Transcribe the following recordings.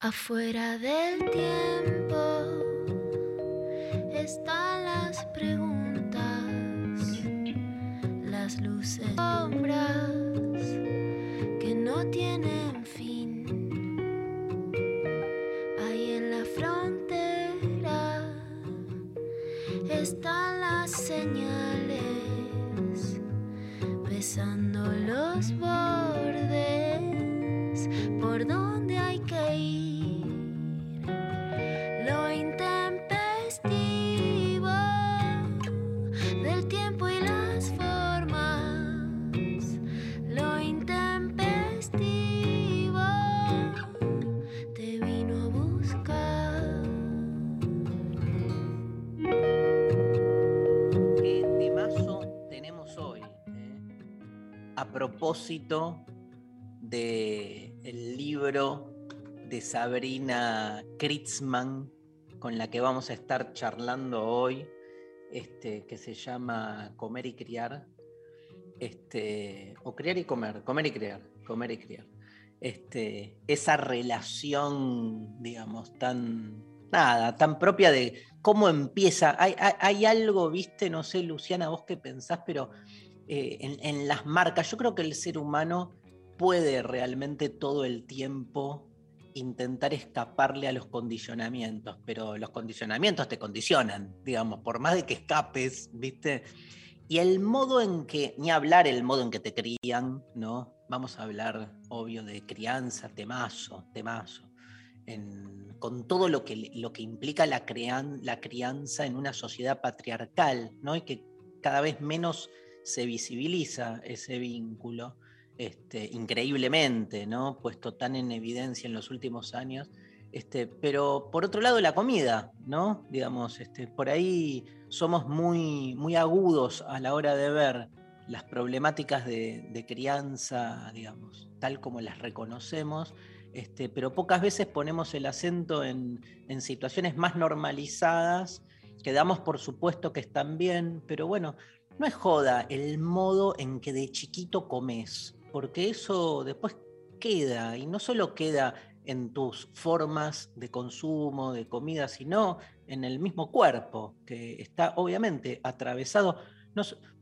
Afuera del tiempo están las preguntas, las luces, sombras que no tienen fin. Ahí en la frontera están las señales, besando los bordes propósito del libro de Sabrina Kritzman, con la que vamos a estar charlando hoy, este, que se llama Comer y Criar. Este, o criar y comer, comer y criar, comer y criar. Este, esa relación, digamos, tan, nada, tan propia de cómo empieza. Hay, hay- hay algo, viste, no sé, Luciana, vos qué pensás, pero eh, en, las marcas, yo creo que el ser humano puede realmente todo el tiempo intentar escaparle a los condicionamientos, pero los condicionamientos te condicionan, digamos, por más de que escapes, viste. Y el modo en que, ni hablar el modo en que te crían, ¿no? Vamos a hablar, obvio, de crianza, temazo, temazo con todo lo que, lo que implica la, crean- la crianza en una sociedad patriarcal, ¿no? Y que cada vez menos se visibiliza ese vínculo, este, increíblemente, ¿no? Puesto tan en evidencia en los últimos años. Este, pero por otro lado, la comida, ¿no? Digamos, este, por ahí somos muy, muy agudos a la hora de ver las problemáticas de, de crianza, digamos, tal como las reconocemos, este, pero pocas veces ponemos el acento en, en situaciones más normalizadas, que damos por supuesto que están bien, pero bueno, no es joda el modo en que de chiquito comes, porque eso después queda, y no solo queda en tus formas de consumo, de comida, sino en el mismo cuerpo, que está obviamente atravesado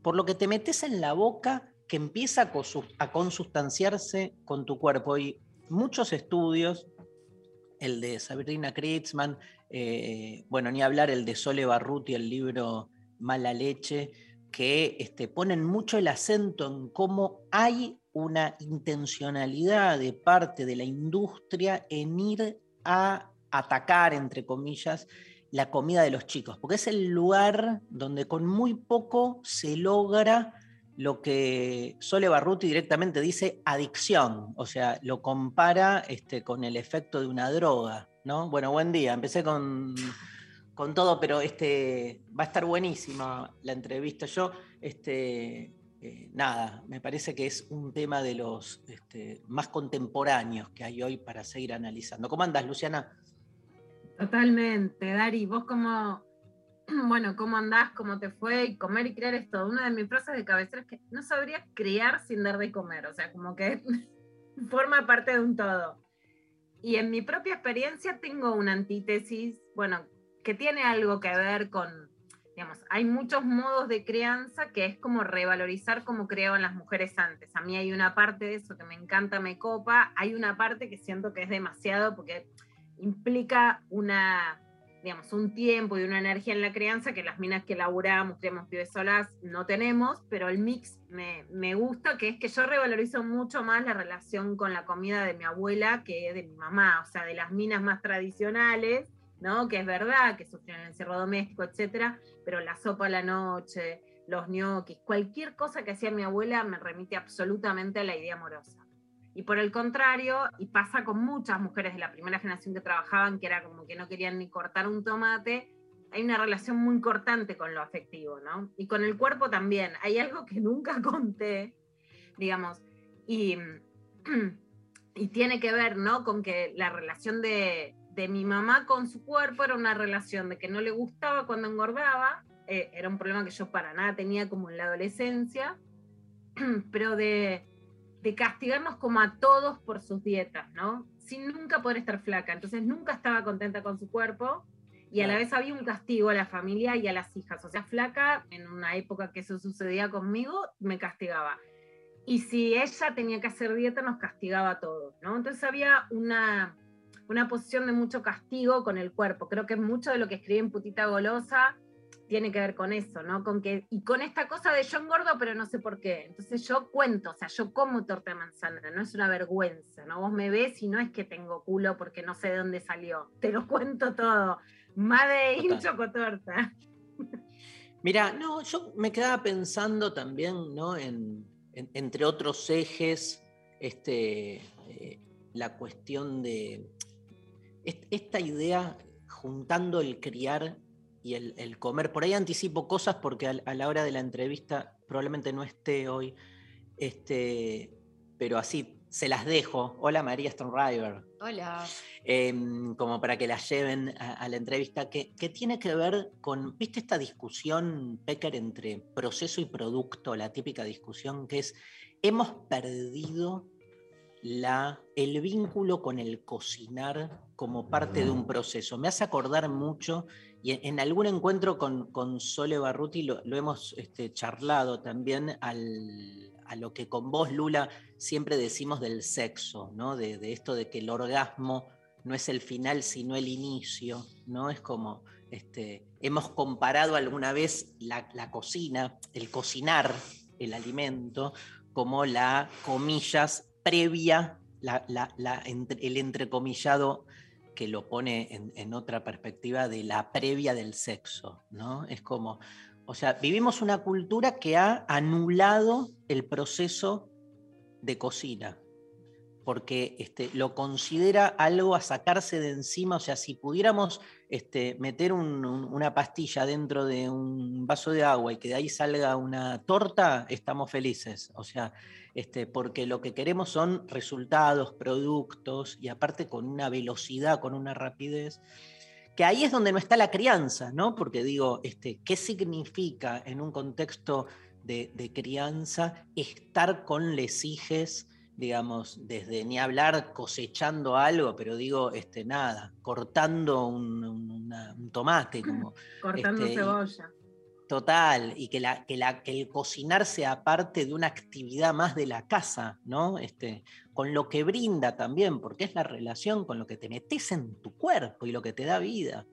por lo que te metes en la boca que empieza a consustanciarse con tu cuerpo. Y muchos estudios, el de Sabrina Kritzman, eh, bueno, ni hablar el de Sole Barruti, el libro Mala Leche, que este, ponen mucho el acento en cómo hay una intencionalidad de parte de la industria en ir a atacar, entre comillas, la comida de los chicos, porque es el lugar donde con muy poco se logra lo que Sole Barruti directamente dice adicción, o sea, lo compara este, con el efecto de una droga, ¿no? Bueno, buen día, empecé con, con todo, pero este, va a estar buenísima la entrevista. Yo, este, eh, nada, me parece que es un tema de los este, más contemporáneos que hay hoy para seguir analizando. ¿Cómo andas, Luciana? Totalmente, Dari, vos cómo, bueno, cómo andás, cómo te fue, y comer y criar es todo. Una de mis frases de cabecera es que no sabría criar sin dar de comer, o sea, como que forma parte de un todo. Y en mi propia experiencia tengo una antítesis, bueno, que tiene algo que ver con, digamos, hay muchos modos de crianza que es como revalorizar cómo criaban las mujeres antes. A mí hay una parte de eso que me encanta, me copa, hay una parte que siento que es demasiado porque implica una, digamos, un tiempo y una energía en la crianza que las minas que laburamos, criamos pibes solas, no tenemos, pero el mix me, me gusta, que es que yo revalorizo mucho más la relación con la comida de mi abuela que de mi mamá, o sea, de las minas más tradicionales, ¿no? Que es verdad que sufrieron el encierro doméstico, etcétera, pero la sopa a la noche, los ñoquis, cualquier cosa que hacía mi abuela me remite absolutamente a la idea amorosa. Y por el contrario, y pasa con muchas mujeres de la primera generación que trabajaban, que era como que no querían ni cortar un tomate, hay una relación muy cortante con lo afectivo, ¿no? Y con el cuerpo también. Hay algo que nunca conté, digamos, y, y tiene que ver, ¿no? Con que la relación de, de mi mamá con su cuerpo era una relación de que no le gustaba cuando engordaba, eh, era un problema que yo para nada tenía como en la adolescencia, pero de, de castigarnos como a todos por sus dietas, ¿no? Sin nunca poder estar flaca. Entonces nunca estaba contenta con su cuerpo y a la vez había un castigo a la familia y a las hijas. O sea, flaca, en una época que eso sucedía conmigo, me castigaba. Y si ella tenía que hacer dieta, nos castigaba a todos, ¿no? Entonces había una, una posición de mucho castigo con el cuerpo. Creo que mucho de lo que escribí en Putita Golosa tiene que ver con eso, ¿no? Con que, y con esta cosa de yo engordo, pero no sé por qué. Entonces yo cuento, o sea, yo como torta de manzana, no es una vergüenza, ¿no? Vos me ves y no es que tengo culo porque no sé de dónde salió. Te lo cuento todo. Made in chocotorta. Mira, no, yo me quedaba pensando también, ¿no? En, entre otros ejes, este, eh, la cuestión de esta idea juntando el criar y el, comer. Por ahí anticipo cosas porque a, la hora de la entrevista probablemente no esté hoy, este, pero así se las dejo. Hola María Stonriver. Hola. Em, como para que la lleven a, la entrevista, que, tiene que ver con, ¿viste esta discusión, Pecker, entre proceso y producto? La típica discusión que es, hemos perdido la, el vínculo con el cocinar como parte de un proceso. Me hace acordar mucho, y en, algún encuentro con, con Sole Barruti lo, hemos este, charlado también al, a lo que con vos, Lula, siempre decimos del sexo, ¿no? De, esto de que el orgasmo no es el final, sino el inicio, ¿no? Es como, este, hemos comparado alguna vez la, cocina, el cocinar el alimento, como la, comillas, previa, el entrecomillado que lo pone en, otra perspectiva de la previa del sexo, ¿no? Es como, o sea, vivimos una cultura que ha anulado el proceso de cocina, porque este, lo considera algo a sacarse de encima. O sea, si pudiéramos este, meter una pastilla dentro de un vaso de agua y que de ahí salga una torta, estamos felices. O sea, este, porque lo que queremos son resultados, productos y aparte con una velocidad, con una rapidez que ahí es donde no está la crianza, ¿no? Porque digo, este, ¿qué significa en un contexto de, crianza estar con lesijes, digamos, desde ni hablar cosechando algo, pero digo, este, nada, cortando un, tomate, como... Cortando este, cebolla. Total, y que, la, que, el cocinar sea parte de una actividad más de la casa, ¿no? Este, con lo que brinda también, porque es la relación con lo que te metes en tu cuerpo y lo que te da vida.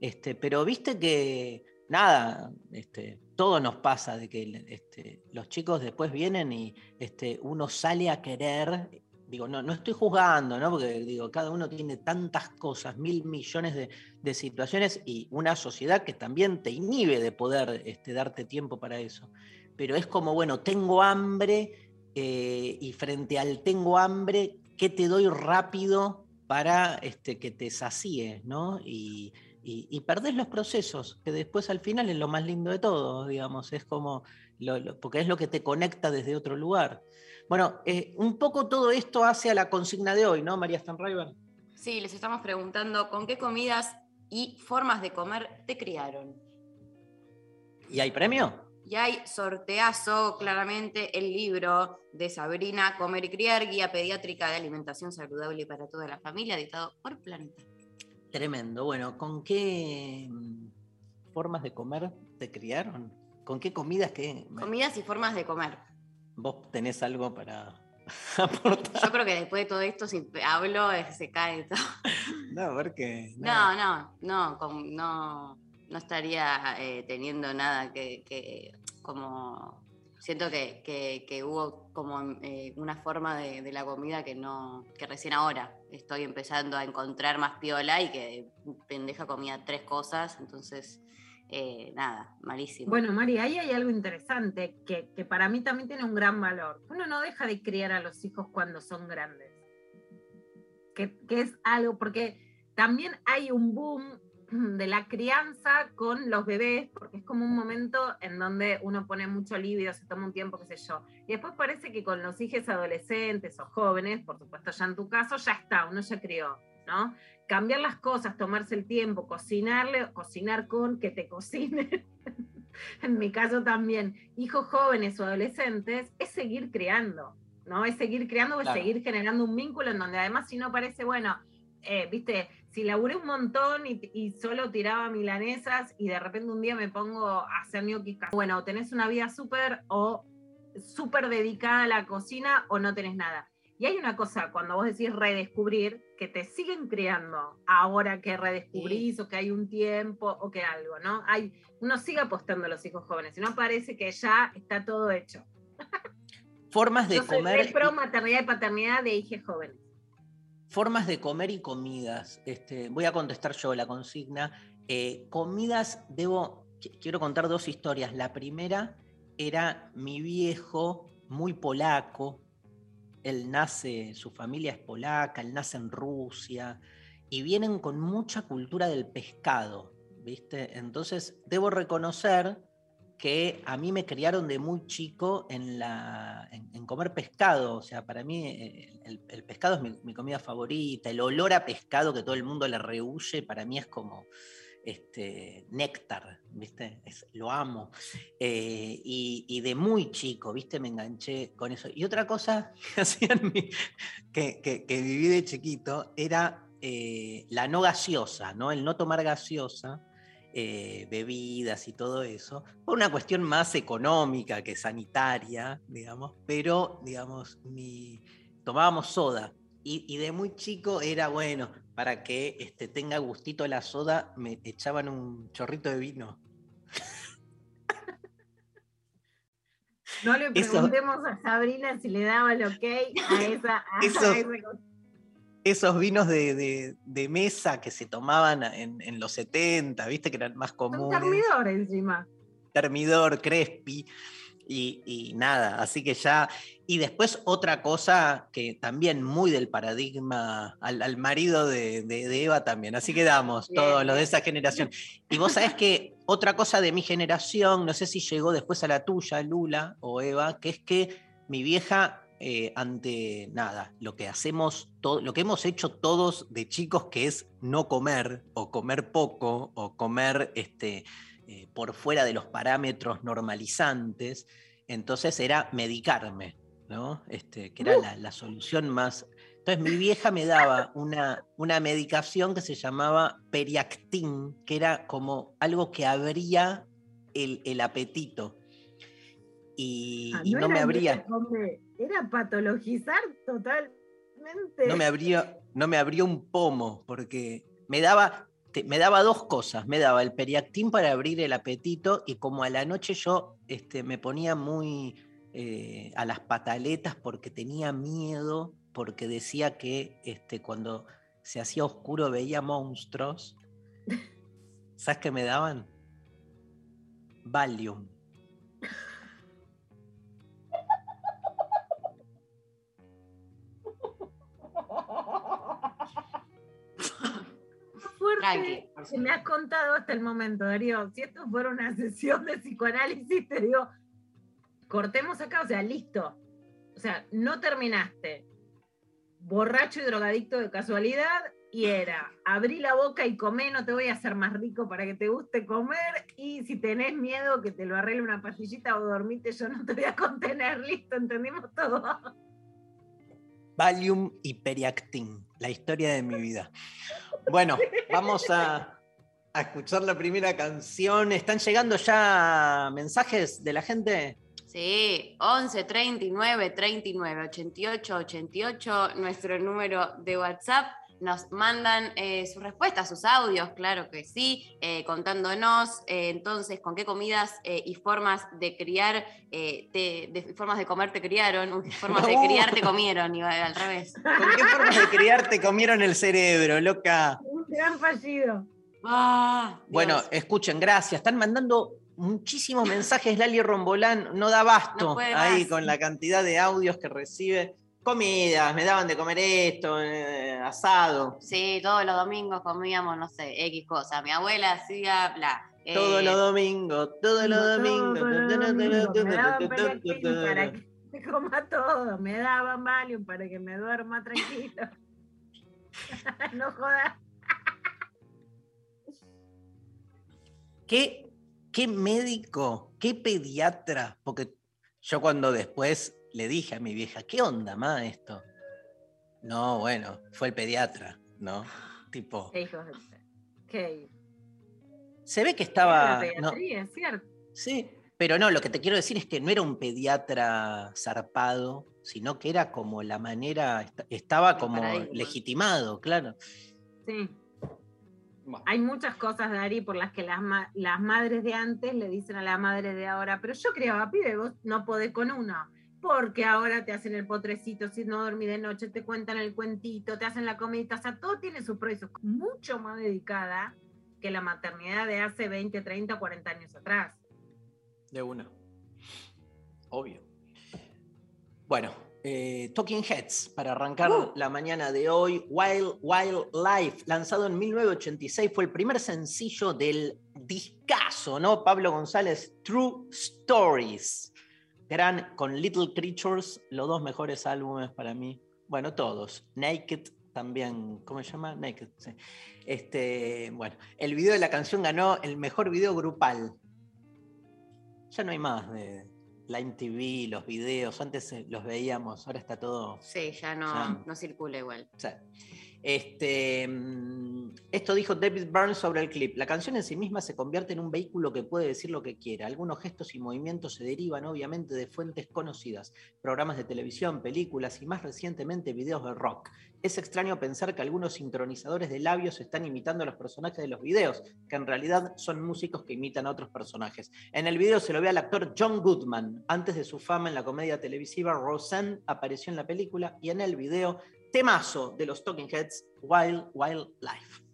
Este, pero viste que, nada, este, todo nos pasa de que este, los chicos después vienen y este, uno sale a querer digo, no, no estoy juzgando, ¿no? Porque digo, cada uno tiene tantas cosas, mil millones de, situaciones y una sociedad que también te inhibe de poder este, darte tiempo para eso. Pero es como, bueno, tengo hambre eh, y frente al tengo hambre, ¿qué te doy rápido para este, que te sacíe, ¿no? Y, y, perdés los procesos, que después al final es lo más lindo de todo, digamos, es como, porque es lo que te conecta desde otro lugar. Bueno, eh, un poco todo esto hace a la consigna de hoy, ¿no, María Stanriver? Sí, les estamos preguntando con qué comidas y formas de comer te criaron. ¿Y hay premio? Y hay sorteazo, claramente, el libro de Sabrina Comer y Criar, Guía Pediátrica de Alimentación Saludable para toda la familia, editado por Planeta. Tremendo. Bueno, ¿con qué mm, formas de comer te criaron? ¿Con qué comidas que... Comidas y formas de comer. ¿Vos tenés algo para aportar? Yo creo que después de todo esto, si hablo, eh, se cae todo. No, porque. No, no, no, no, no, estaría eh, teniendo nada que, como. Siento que, hubo como eh, una forma de, la comida que no, que recién ahora estoy empezando a encontrar más piola y que pendeja comía tres cosas, entonces eh, nada, malísimo. Bueno, María, ahí hay algo interesante que, para mí también tiene un gran valor. Uno no deja de criar a los hijos cuando son grandes. Que, es algo, porque también hay un boom de la crianza con los bebés, porque es como un momento en donde uno pone mucho libido, se toma un tiempo, qué sé yo. Y después parece que con los hijos adolescentes o jóvenes, por supuesto ya en tu caso, ya está, uno ya crió, ¿no? cambiar las cosas, tomarse el tiempo, cocinarle, cocinar con que te cocine. en mi caso también, hijos jóvenes o adolescentes, es seguir creando, ¿no? Es seguir creando, es Claro. seguir generando un vínculo en donde además si no parece, bueno, eh, viste, si laburé un montón y, y solo tiraba milanesas y de repente un día me pongo a hacer cas- bueno, o tenés una vida súper o súper dedicada a la cocina o no tenés nada. Y hay una cosa, cuando vos decís redescubrir, que te siguen creando ahora que redescubrís o que hay un tiempo o que algo, ¿no? Hay, uno sigue apostando a los hijos jóvenes, y no parece que ya está todo hecho. Formas de Yo soy comer. pro maternidad y paternidad de hijos jóvenes. Formas de comer y comidas. Este, voy a contestar yo la consigna. Eh, comidas, debo, qui- quiero contar dos historias. La primera era mi viejo, muy polaco. Él nace, su familia es polaca, él nace en Rusia y vienen con mucha cultura del pescado, ¿viste? Entonces, debo reconocer que a mí me criaron de muy chico en, la, en, comer pescado. O sea, para mí eh, el, pescado es mi, mi comida favorita. El olor a pescado que todo el mundo le rehuye, para mí es como este, néctar, ¿viste? Lo amo. Eh, y, de muy chico, ¿viste? Me enganché con eso. Y otra cosa que hacían que viví de chiquito era eh, la no gaseosa, ¿no? El no tomar gaseosa eh, bebidas y todo eso, por una cuestión más económica que sanitaria, digamos, pero, digamos, mi, tomábamos soda. Y, y de muy chico era bueno, para que este, tenga gustito la soda, me echaban un chorrito de vino. No le Eso- preguntemos a Sabrina si le daba el ok a esa, a Eso-. Esos vinos de, de- de mesa que se tomaban en, en los 70, viste que eran más Un comunes. termidor encima. termidor, crespi y, y nada, así que ya. Y después otra cosa que también muy del paradigma al, al marido de, de- Eva también, así que damos Bien, todos los de esa generación. Y vos sabés que otra cosa de mi generación, no sé si llegó después a la tuya, Lula o Eva, que es que mi vieja, eh, ante nada, lo que hacemos, todo, lo que hemos hecho todos de chicos, que es no comer, o comer poco, o comer este, eh, por fuera de los parámetros normalizantes, entonces era medicarme, ¿no? Este, que era la, la solución más. Entonces mi vieja me daba una, una medicación que se llamaba Periactin, que era como algo que abría el, el apetito. Y, Ah, y no, me que abría, come, Era patologizar totalmente. no me abría, no me abría un pomo, porque me daba, te- me daba dos cosas. Me daba el periactín para abrir el apetito y como a la noche yo este, me ponía muy eh, a las pataletas porque tenía miedo, porque decía que este, cuando se hacía oscuro veía monstruos. ¿Sabes qué me daban? Valium. Tranqui, que me has contado hasta el momento, Darío. Si esto fuera una sesión de psicoanálisis, te digo, cortemos acá, o sea, listo. O sea, no terminaste borracho y drogadicto de casualidad y era, abrí la boca y comé, no te voy a hacer más rico para que te guste comer y si tenés miedo que te lo arregle una pastillita o dormite, yo no te voy a contener, listo, entendimos todo. Valium y Periactin, la historia de mi vida. Bueno, vamos a, a escuchar la primera canción. ¿Están llegando ya mensajes de la gente? Sí, 11 39 39 88 88, nuestro número de WhatsApp. Nos mandan eh, sus respuestas, sus audios, claro que sí, eh, contándonos eh, entonces con qué comidas eh, y formas de criar, eh, te- de formas de comer te criaron, formas de criar te comieron, iba al revés. ¿Con qué formas de criar te comieron el cerebro, loca? Un gran fallido. Ah, Bueno, escuchen, gracias. Están mandando muchísimos mensajes. Lali Rombolán no da basto No ahí más. con la cantidad de audios que recibe. Comidas, me daban de comer esto, eh, asado. Sí, todos los domingos comíamos, no sé, X cosa. Mi abuela hacía bla. eh, Todos los domingos, todos los Todos domingos. los domingos Me daban para que me coma todo. Me daban Valium para que me duerma tranquilo. no jodas. ¿Qué, qué médico, qué pediatra? Porque yo cuando después le dije a mi vieja, ¿qué onda, ma, esto? No, bueno, fue el pediatra, ¿no? Tipo, de- qué- se ve que la estaba... no, es cierto. sí, pero no, lo que te quiero decir es que no era un pediatra zarpado, sino que era como la manera, est- estaba El como paradigma. legitimado, claro. Sí. Bueno. Hay muchas cosas, Dari, por las que las, ma- las madres de antes le dicen a la madre de ahora, pero yo criaba pibe, vos no podés con uno. Porque ahora te hacen el potrecito, si no dormí de noche, te cuentan el cuentito, te hacen la comida, o sea, todo tiene su contra. mucho más dedicada que la maternidad de hace 20, 30, 40 años atrás. De una. Obvio. Bueno, eh, Talking Heads, para arrancar Uh. la mañana de hoy, Wild Wild Life, lanzado en 1986, fue el primer sencillo del discazo, ¿no? Pablo González, True Stories. Gran con Little Creatures, los dos mejores álbumes para mí. Bueno, todos. Naked también, ¿cómo se llama? Naked, sí. Este, bueno, el video de la canción ganó el mejor video grupal. Ya no hay más de la MTV, los videos, antes eh, los veíamos, ahora está todo Sí, ya no, Ya. no circula igual. Este, mm, esto dijo David Burns sobre el clip. La canción en sí misma se convierte en un vehículo que puede decir lo que quiera. Algunos gestos y movimientos se derivan obviamente de fuentes conocidas, programas de televisión, películas y más recientemente videos de rock. Es extraño pensar que algunos sincronizadores de labios están imitando a los personajes de los videos, que en realidad son músicos que imitan a otros personajes. En el video se lo ve al actor John Goodman. Antes de su fama en la comedia televisiva, Roseanne apareció en la película y en el video temazo de los Talking Heads, Wild Wild Life.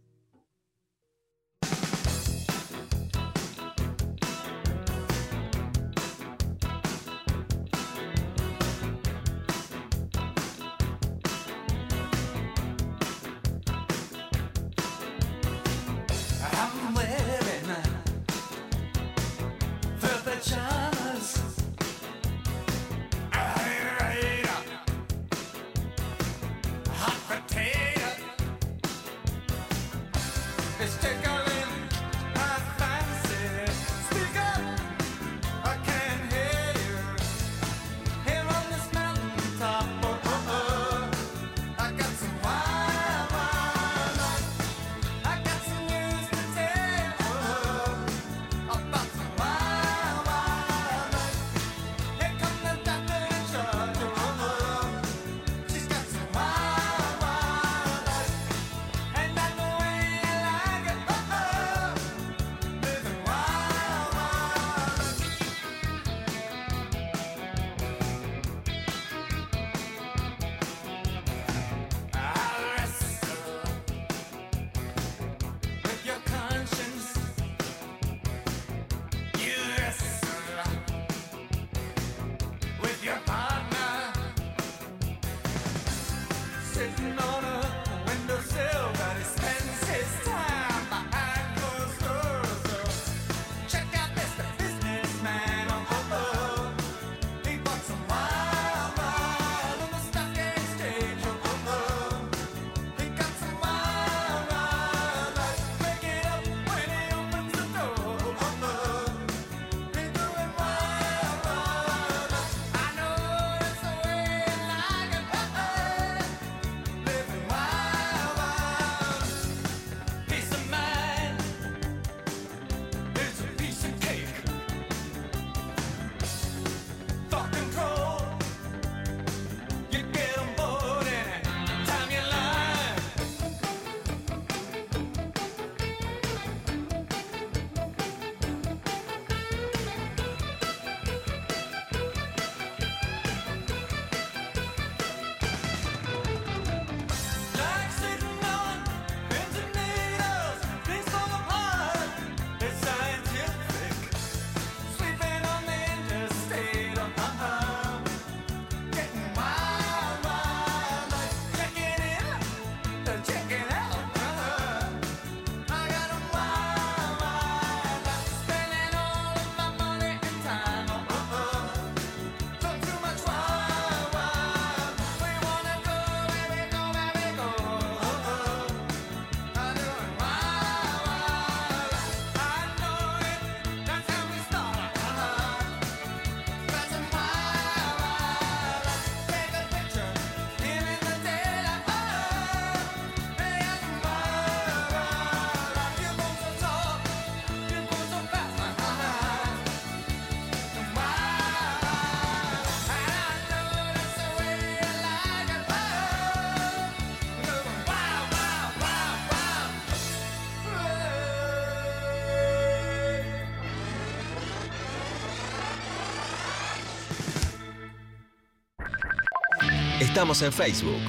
Estamos en Facebook.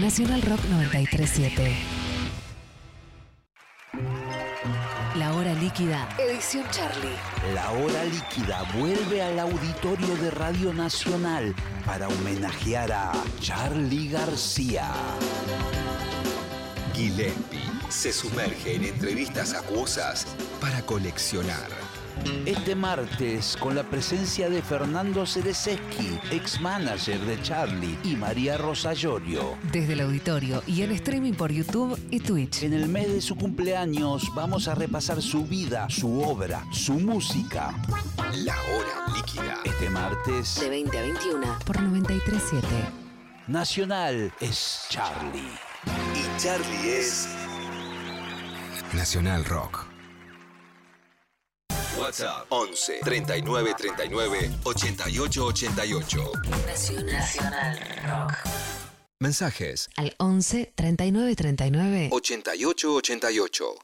Nacional Rock 937. La hora líquida. Edición Charlie. La hora líquida vuelve al auditorio de Radio Nacional para homenajear a Charlie García. Gillespie se sumerge en entrevistas acuosas para coleccionar. Este martes, con la presencia de Fernando Cerezeski, ex manager de Charlie, y María Rosa Llorio. Desde el auditorio y en streaming por YouTube y Twitch. En el mes de su cumpleaños vamos a repasar su vida, su obra, su música. La hora líquida. Este martes, De 20 a 21 por 937. Nacional es Charlie. Y Charlie es Nacional Rock. WhatsApp 11 39 39 88 88. Nacional Rock. Mensajes Al 11 39 39 88 88.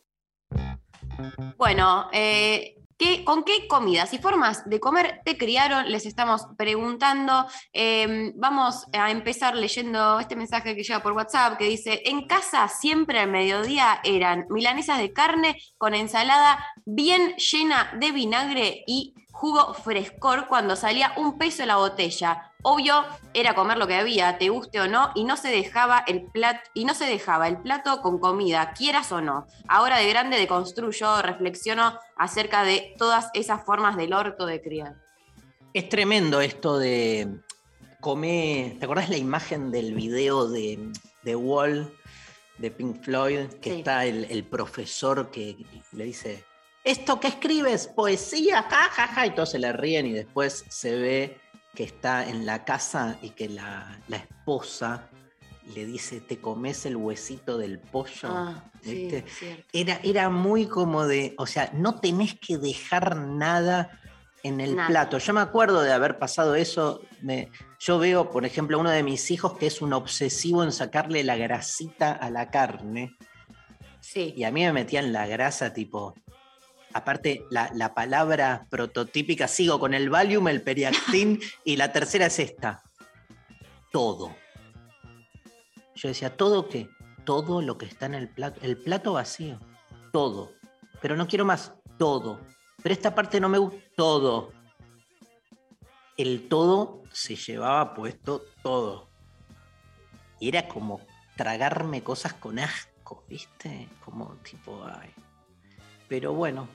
Bueno, eh, ¿qué- ¿con qué comidas y formas de comer te criaron? Les estamos preguntando. Eh, vamos a empezar leyendo este mensaje que llega por WhatsApp que dice, en casa siempre al mediodía eran milanesas de carne con ensalada bien llena de vinagre y jugo frescor cuando salía un peso la botella. Obvio, era comer lo que había, te guste o no, y no se dejaba el plato, y no se dejaba el plato con comida, quieras o no. Ahora de grande deconstruyo, reflexiono acerca de todas esas formas del orto de criar. Es tremendo esto de comer. ¿Te acordás la imagen del video de, de Wall de Pink Floyd? Que Sí. está el, el profesor que le dice: ¿Esto que escribes? ¿Poesía? Ja, ja, ja. Y todos se le ríen y después se ve que está en la casa y que la, la esposa le dice: ¿Te comes el huesito del pollo? Ah, sí, ¿Viste? cierto. Era, era muy como de, o sea, no tenés que dejar nada en el Nada. plato. Yo me acuerdo de haber pasado eso. me- yo veo, por ejemplo, uno de mis hijos que es un obsesivo en sacarle la grasita a la carne. Sí. Y a mí me metían la grasa tipo. Aparte, la, la palabra prototípica, sigo con el Valium, el Periactin, y la tercera es esta. Todo. Yo decía, ¿todo qué? Todo lo que está en el plato. El plato vacío. Todo. Pero no quiero más. Todo. Pero esta parte no me gusta. Todo. El todo se llevaba puesto todo. Y era como tragarme cosas con asco, ¿viste? Como tipo, ay. Pero bueno,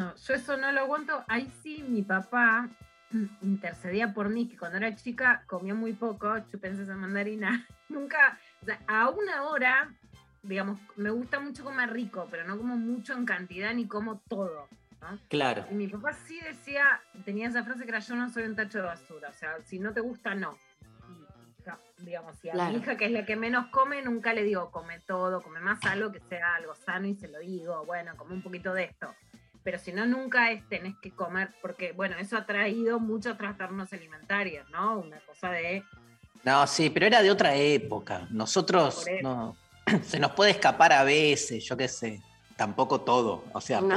No, yo eso no lo aguanto. Ahí sí, mi papá intercedía por mí, que cuando era chica comía muy poco, chupé esa mandarina. Nunca, o sea, a una hora, digamos, me gusta mucho comer rico, pero no como mucho en cantidad ni como todo. ¿no? claro. Y mi papá sí decía, tenía esa frase que era yo no soy un tacho de basura, o sea, si no te gusta, no. Y, digamos, si a Claro. mi hija, que es la que menos come, nunca le digo, come todo, come más algo que sea algo sano y se lo digo, bueno, come un poquito de esto. Pero si no, nunca es tenés que comer, porque, bueno, eso ha traído muchos trastornos alimentarios, ¿no? Una cosa de, No, sí, pero era de otra época. Nosotros no. Se nos puede escapar a veces, yo qué sé. Tampoco todo. O sea, No.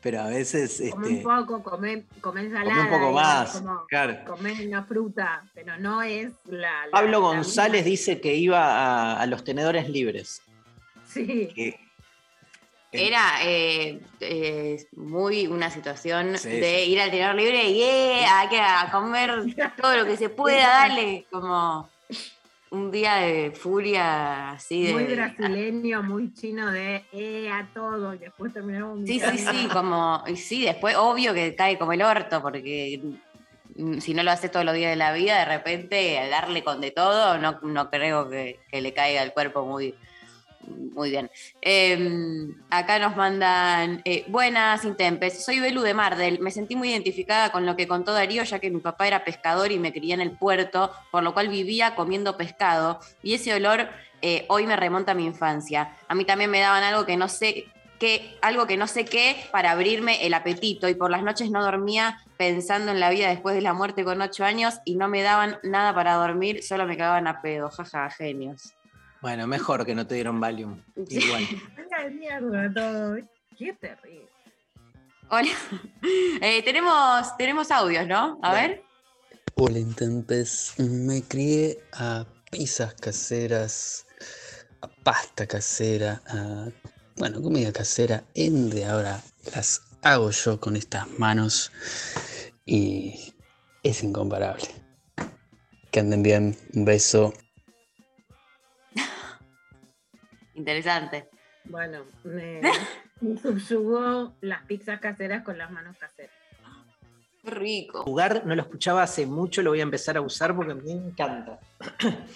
pero a veces. come Este, un poco, come, come ensalada. come un poco más. como Claro. una fruta, pero no es la... la- Pablo González dice que iba a, a los tenedores libres. Sí. que- Era eh, eh, muy una situación Sí, de sí. ir al tenedor libre y eh, hay que a comer todo lo que se pueda, dale, como un día de furia así de... muy brasileño, muy chino de eh, a todo, y después terminamos Sí, sí, sí, como, y sí, después obvio que cae como el orto, porque si no lo haces todos los días de la vida, de repente al darle con de todo, no, no creo que, que le caiga al cuerpo muy, muy bien. Eh, acá nos mandan, eh, buenas Intempes, soy Belu de Mardel, me sentí muy identificada con lo que contó Darío, ya que mi papá era pescador y me crié en el puerto, por lo cual vivía comiendo pescado, y ese olor eh, hoy me remonta a mi infancia. A mí también me daban algo que no sé que, algo que no sé qué para abrirme el apetito, y por las noches no dormía pensando en la vida después de la muerte con ocho años, y no me daban nada para dormir, solo me cagaban a pedo, jaja, genios. Bueno, mejor que no te dieron Valium. Sí. Igual. Venga de mierda todo. Qué terrible. Hola. Eh, tenemos, tenemos audios, ¿no? A Dale. ver. Hola Intempes, me crié a pizzas caseras, a pasta casera, a, bueno, comida casera, ende ahora las hago yo con estas manos y es incomparable. Que anden bien, un beso. Interesante. Bueno, me, me subyugó las pizzas caseras con las manos caseras. Rico. Jugar no lo escuchaba hace mucho, lo voy a empezar a usar porque me encanta.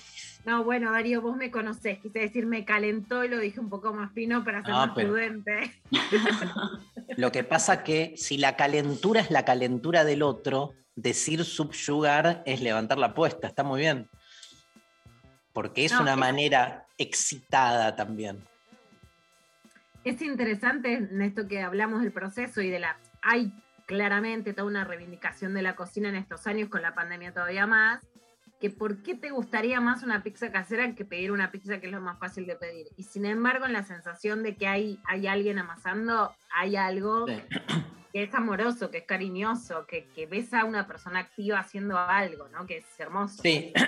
No, bueno, Darío, vos me conocés. Quise decir, me calentó y lo dije un poco más fino para ser Ah, más pero- prudente. Lo que pasa que si la calentura es la calentura del otro, decir subyugar es levantar la apuesta, está muy bien. Porque es No, una es- manera excitada también. Es interesante en esto que hablamos del proceso y de la. Hay claramente toda una reivindicación de la cocina en estos años, con la pandemia todavía más. Que por qué te gustaría más una pizza casera que pedir una pizza que es lo más fácil de pedir. Y sin embargo, en la sensación de que hay, hay alguien amasando, hay algo Sí. que es amoroso, que es cariñoso, que, que ves a una persona activa haciendo algo, ¿no? Que es hermoso. Sí.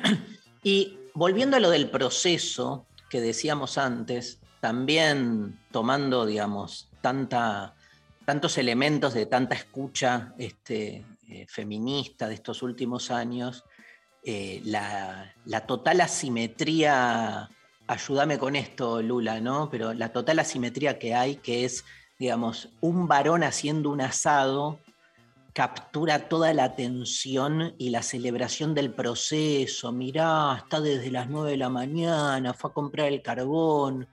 Y volviendo a lo del proceso que decíamos antes, también tomando, digamos, tantos elementos de tanta escucha este, eh, feminista de estos últimos años, eh, la, la total asimetría, ayúdame con esto, Lula, ¿no? Pero la total asimetría que hay, que es, digamos, un varón haciendo un asado captura toda la atención y la celebración del proceso. Mirá, está desde las 9 de la mañana, fue a comprar el carbón.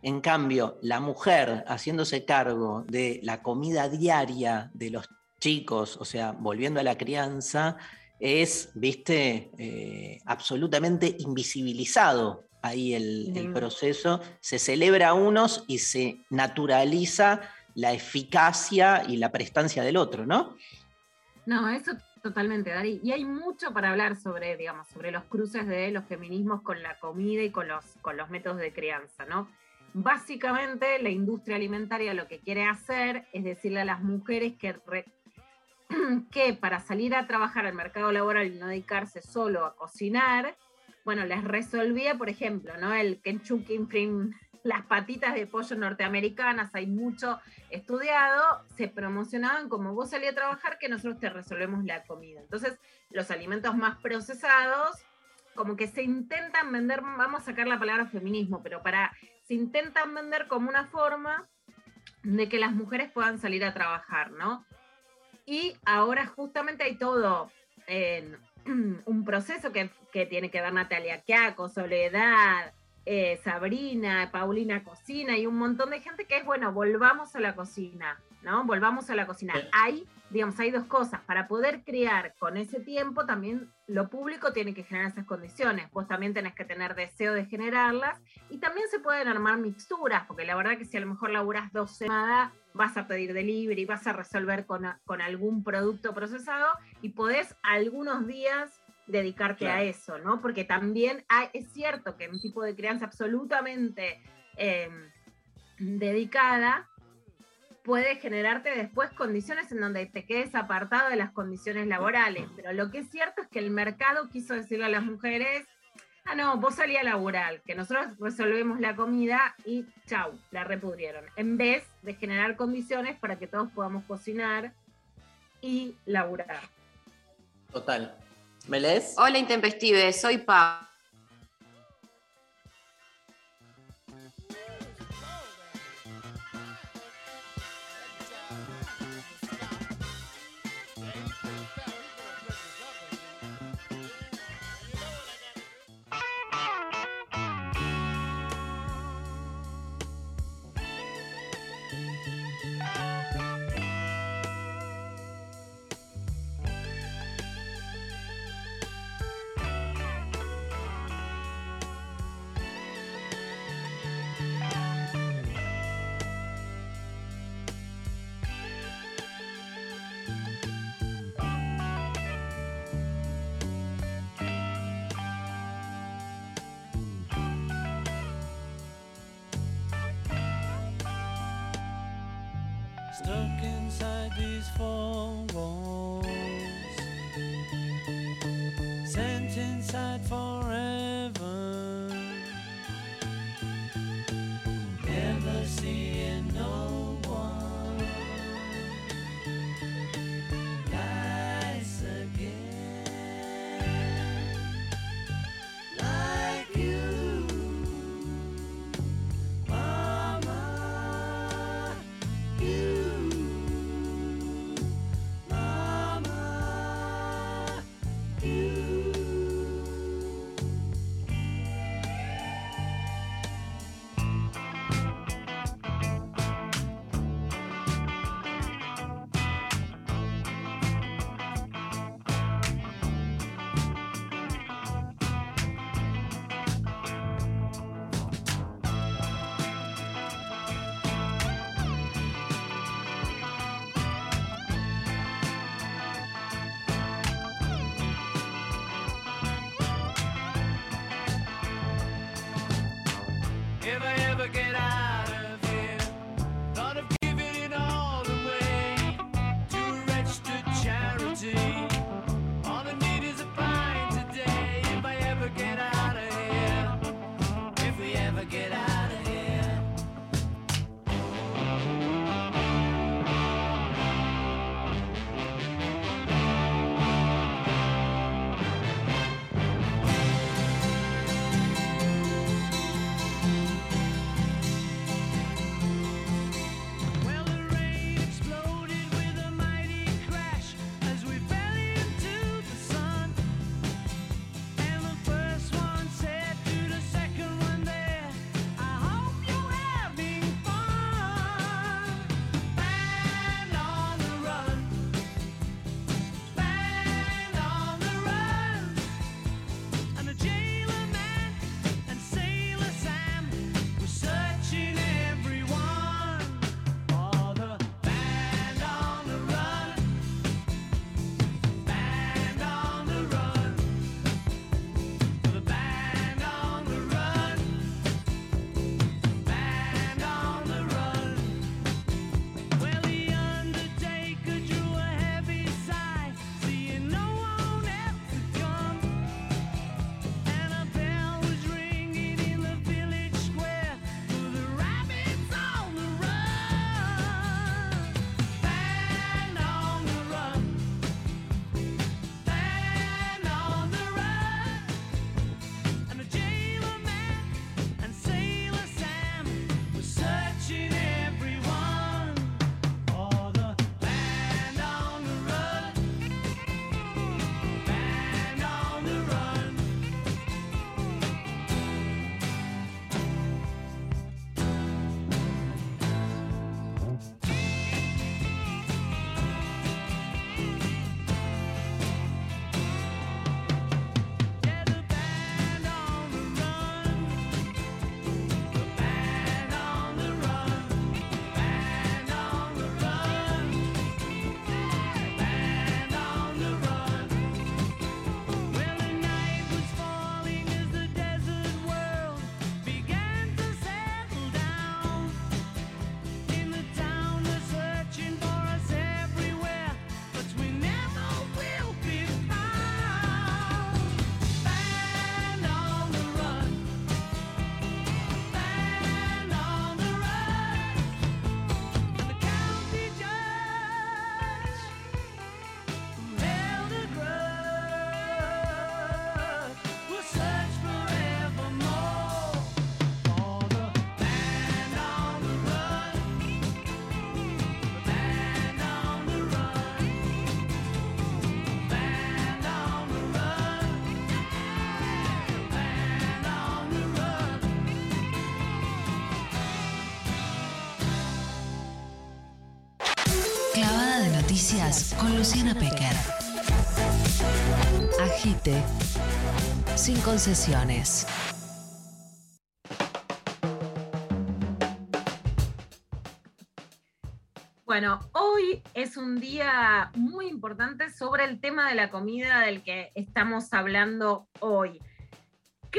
En cambio, la mujer haciéndose cargo de la comida diaria de los chicos, o sea, volviendo a la crianza, es, viste, eh, absolutamente invisibilizado ahí el, el proceso. Se celebra a unos y se naturaliza la eficacia y la prestancia del otro, ¿no? No, eso totalmente, Dari. Y hay mucho para hablar sobre, digamos, sobre los cruces de los feminismos con la comida y con los, con los métodos de crianza, ¿no? Básicamente, la industria alimentaria lo que quiere hacer es decirle a las mujeres que, que para salir a trabajar al mercado laboral y no dedicarse solo a cocinar, bueno, les resolvía, por ejemplo, ¿no? El Kentucky Fried, las patitas de pollo norteamericanas, hay mucho estudiado, se promocionaban como vos salí a trabajar que nosotros te resolvemos la comida. Entonces, los alimentos más procesados, como que se intentan vender, vamos a sacar la palabra feminismo, pero para, se intentan vender como una forma de que las mujeres puedan salir a trabajar, ¿no? Y ahora justamente hay todo un proceso que, que tiene que ver Natalia Quiaco, Soledad, eh, Sabrina, Paulina Cocina y un montón de gente que es, bueno, volvamos a la cocina, ¿no? Volvamos a la cocina. Sí. Hay, digamos, hay dos cosas. Para poder crear con ese tiempo, también lo público tiene que generar esas condiciones. Vos también tenés que tener deseo de generarlas y también se pueden armar mixturas, porque la verdad que si a lo mejor laburas dos semanas, vas a pedir delivery, vas a resolver con, con algún producto procesado y podés algunos días dedicarte a eso, ¿no? Porque también hay- es cierto que un tipo de crianza absolutamente eh, dedicada puede generarte después condiciones en donde te quedes apartado de las condiciones laborales. Pero lo que es cierto es que el mercado quiso decirle a las mujeres, ah, no, vos salí a laburar, que nosotros resolvemos la comida y chau, la repudrieron. En vez de generar condiciones para que todos podamos cocinar y laburar. Total. ¿Me? Hola Intempestive, soy Pa. Con Luciana Pecker. Agite sin concesiones. Bueno, hoy es un día muy importante sobre el tema de la comida del que estamos hablando hoy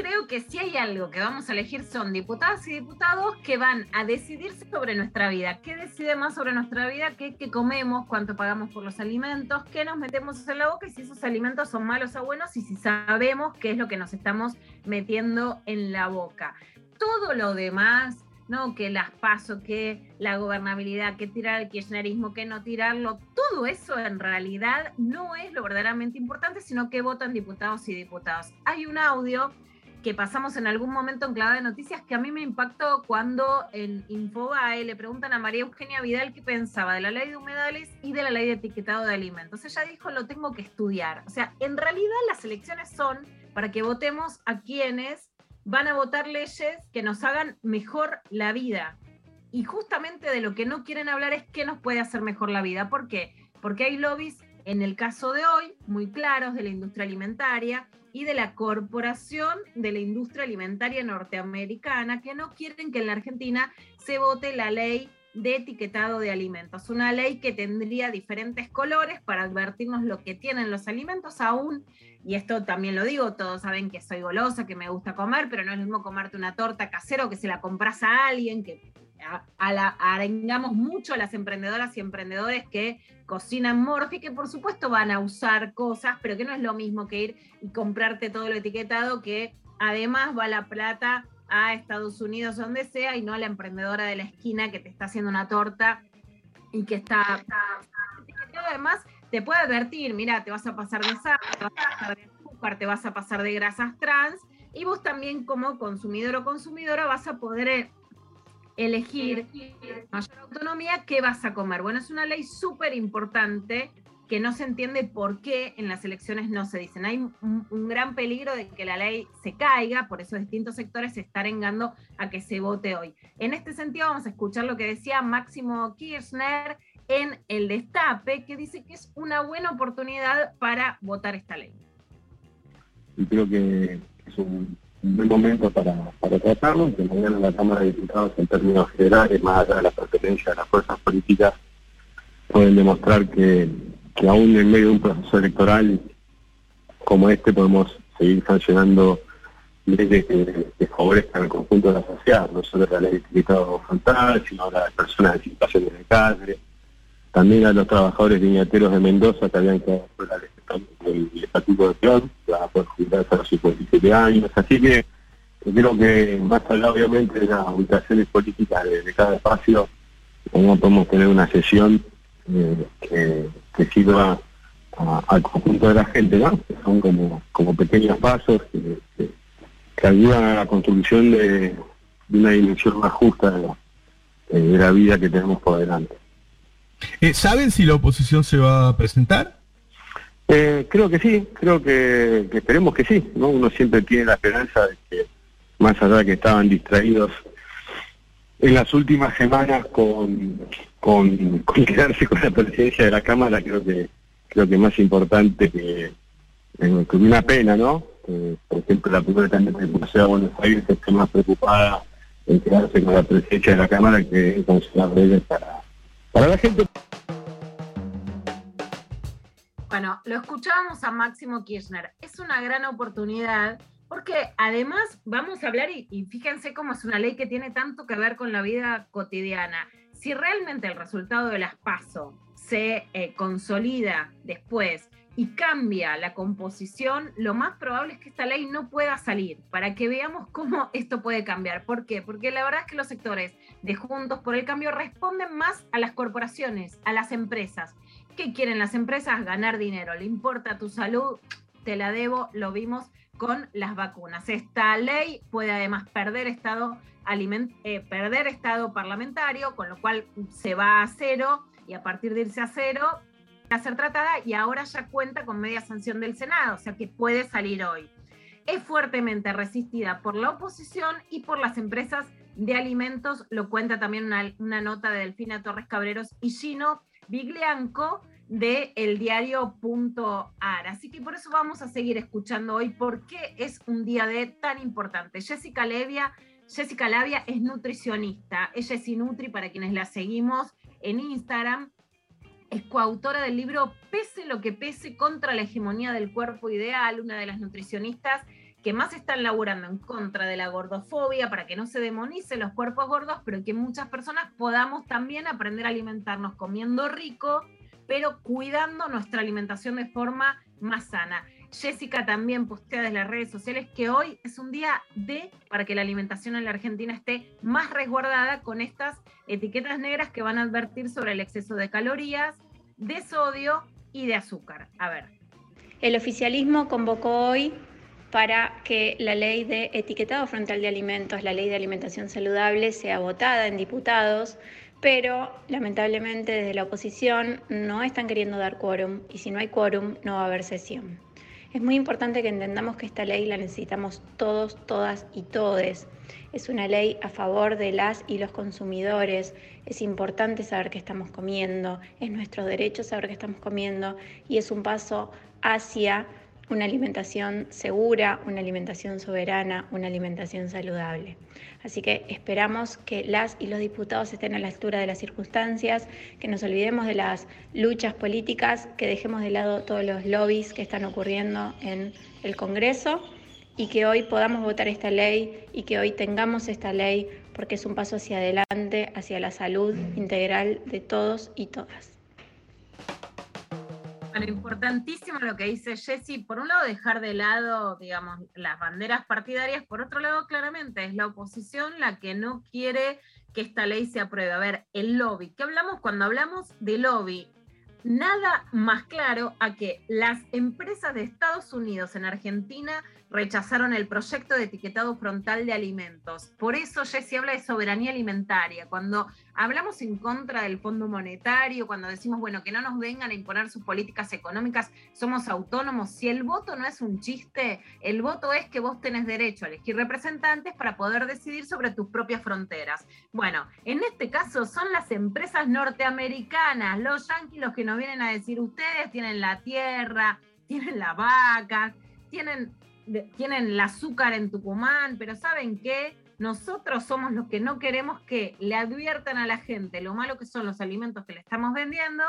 creo que si hay algo que vamos a elegir son diputadas y diputados que van a decidir sobre nuestra vida. ¿Qué decide más sobre nuestra vida? ¿Qué, qué comemos? ¿Cuánto pagamos por los alimentos? ¿Qué nos metemos en la boca? Y si esos alimentos son malos o buenos y si sabemos qué es lo que nos estamos metiendo en la boca. Todo lo demás, ¿no? Que las paso, que la gobernabilidad, que tirar el kirchnerismo, que no tirarlo, todo eso en realidad no es lo verdaderamente importante, sino que votan diputados y diputadas. Hay un audio que pasamos en algún momento en Clave de Noticias que a mí me impactó cuando en Infobae le preguntan a María Eugenia Vidal qué pensaba de la ley de humedales y de la ley de etiquetado de alimentos. Ella dijo, lo tengo que estudiar. O sea, en realidad las elecciones son para que votemos a quienes van a votar leyes que nos hagan mejor la vida. Y justamente de lo que no quieren hablar es qué nos puede hacer mejor la vida. ¿Por qué? Porque hay lobbies, en el caso de hoy, muy claros de la industria alimentaria y de la corporación de la industria alimentaria norteamericana que no quieren que en la Argentina se vote la ley de etiquetado de alimentos. Una ley que tendría diferentes colores para advertirnos lo que tienen los alimentos aún, y esto también lo digo, todos saben que soy golosa, que me gusta comer, pero no es lo mismo comerte una torta casera o que se la compras a alguien, que a, mucho a las emprendedoras y emprendedores que cocinan morfi, que por supuesto van a usar cosas, pero que no es lo mismo que ir y comprarte todo lo etiquetado, que además va la plata a Estados Unidos, donde sea, y no a la emprendedora de la esquina que te está haciendo una torta y que está, está, etiquetado. Además, te puede advertir, mira, te vas a pasar de sal, te vas a pasar de azúcar, te vas a pasar de grasas trans, y vos también como consumidor o consumidora vas a poder eh, elegir mayor autonomía qué vas a comer. Bueno, es una ley súper importante que no se entiende por qué en las elecciones no se dicen. Hay un, gran peligro de que la ley se caiga, por eso distintos sectores se están arengando a que se vote hoy. En este sentido vamos a escuchar lo que decía Máximo Kirchner en el Destape, que dice que es una buena oportunidad para votar esta ley. Y creo que es un, un buen momento para, para tratarlo, que mañana la Cámara de Diputados en términos generales, más allá de la pertenencia de las fuerzas políticas, pueden demostrar que que aún en medio de un proceso electoral como este podemos seguir sancionando leyes que, que favorezcan al conjunto de la sociedad, no solo la ley de etiquetado frontal, sino a las personas en situaciones de calle, también a los trabajadores viñateros de Mendoza que habían quedado fuera del estatuto de peón, que van a poder jubilarse a los 57 años, así que creo que más allá obviamente de las ubicaciones políticas de, cada espacio, no podemos tener una sesión eh, que, que, sirva al conjunto de la gente. Que son como, como pequeños pasos que, que, ayudan a la construcción de, una dimensión más justa de la vida que tenemos por delante. Eh, ¿Saben si la oposición se va a presentar? Eh, creo que sí, creo que, esperemos que sí, ¿no? Uno siempre tiene la esperanza de que, más allá de que estaban distraídos en las últimas semanas con, con, con, quedarse con la presidencia de la Cámara, creo que creo que más importante que, eh, que una pena, ¿no? Por ejemplo, la primera candidata de Ciudad de Buenos Aires esté más preocupada en quedarse con la presidencia de la Cámara que en conseguir leyes para, para la gente. Bueno, lo escuchábamos a Máximo Kirchner. Es una gran oportunidad porque además vamos a hablar, y, fíjense cómo es una ley que tiene tanto que ver con la vida cotidiana. Si realmente el resultado de las PASO se eh, consolida después y cambia la composición, lo más probable es que esta ley no pueda salir, para que veamos cómo esto puede cambiar. ¿Por qué? Porque la verdad es que los sectores de Juntos por el Cambio responden más a las corporaciones, a las empresas. ¿Qué quieren las empresas? Ganar dinero. ¿Le importa tu salud? Te la debo, lo vimos con las vacunas. Esta ley puede además perder estado, eh, perder estado parlamentario, con lo cual se va a cero y a partir de irse a cero a ser tratada y ahora ya cuenta con media sanción del Senado, o sea que puede salir hoy. Es fuertemente resistida por la oposición y por las empresas de alimentos, lo cuenta también una, nota de Delfina Torres Cabreros y Gino Biglianco, de el diario.ar. Así que por eso vamos a seguir escuchando hoy por qué es un día de tan importante. Jessica Levia, Jessica Lavia es nutricionista, ella es Inutri para quienes la seguimos en Instagram. Es coautora del libro Pese lo que pese contra la hegemonía del cuerpo ideal, una de las nutricionistas que más están laburando en contra de la gordofobia para que no se demonicen los cuerpos gordos, pero que muchas personas podamos también aprender a alimentarnos comiendo rico, pero cuidando nuestra alimentación de forma más sana. Jessica también postea desde las redes sociales que hoy es un día de para que la alimentación en la Argentina esté más resguardada con estas etiquetas negras que van a advertir sobre el exceso de calorías, de sodio y de azúcar. A ver. El oficialismo convocó hoy para que la ley de etiquetado frontal de alimentos, la ley de alimentación saludable, sea votada en diputados, pero lamentablemente desde la oposición no están queriendo dar quórum y si no hay quórum no va a haber sesión. Es muy importante que entendamos que esta ley la necesitamos todos, todas y todes. Es una ley a favor de las y los consumidores. Es importante saber qué estamos comiendo. Es nuestro derecho saber qué estamos comiendo. Y es un paso hacia una alimentación segura, una alimentación soberana, una alimentación saludable. Así que esperamos que las y los diputados estén a la altura de las circunstancias, que nos olvidemos de las luchas políticas, que dejemos de lado todos los lobbies que están ocurriendo en el Congreso y que hoy podamos votar esta ley y que hoy tengamos esta ley porque es un paso hacia adelante, hacia la salud integral de todos y todas. Bueno, importantísimo lo que dice Jessy. Por un lado, dejar de lado, digamos, las banderas partidarias. Por otro lado, claramente, es la oposición la que no quiere que esta ley se apruebe. A ver, el lobby. ¿Qué hablamos cuando hablamos de lobby? Nada más claro a que las empresas de Estados Unidos en Argentina rechazaron el proyecto de etiquetado frontal de alimentos. Por eso Jessy habla de soberanía alimentaria. Cuando hablamos en contra del Fondo Monetario, cuando decimos, bueno, que no nos vengan a imponer sus políticas económicas, somos autónomos. Si el voto no es un chiste, el voto es que vos tenés derecho a elegir representantes para poder decidir sobre tus propias fronteras. Bueno, en este caso son las empresas norteamericanas, los yanquis los que nos vienen a decir, ustedes tienen la tierra, tienen la vaca, tienen tienen el azúcar en Tucumán, pero ¿saben qué? Nosotros somos los que no queremos que le adviertan a la gente lo malo que son los alimentos que le estamos vendiendo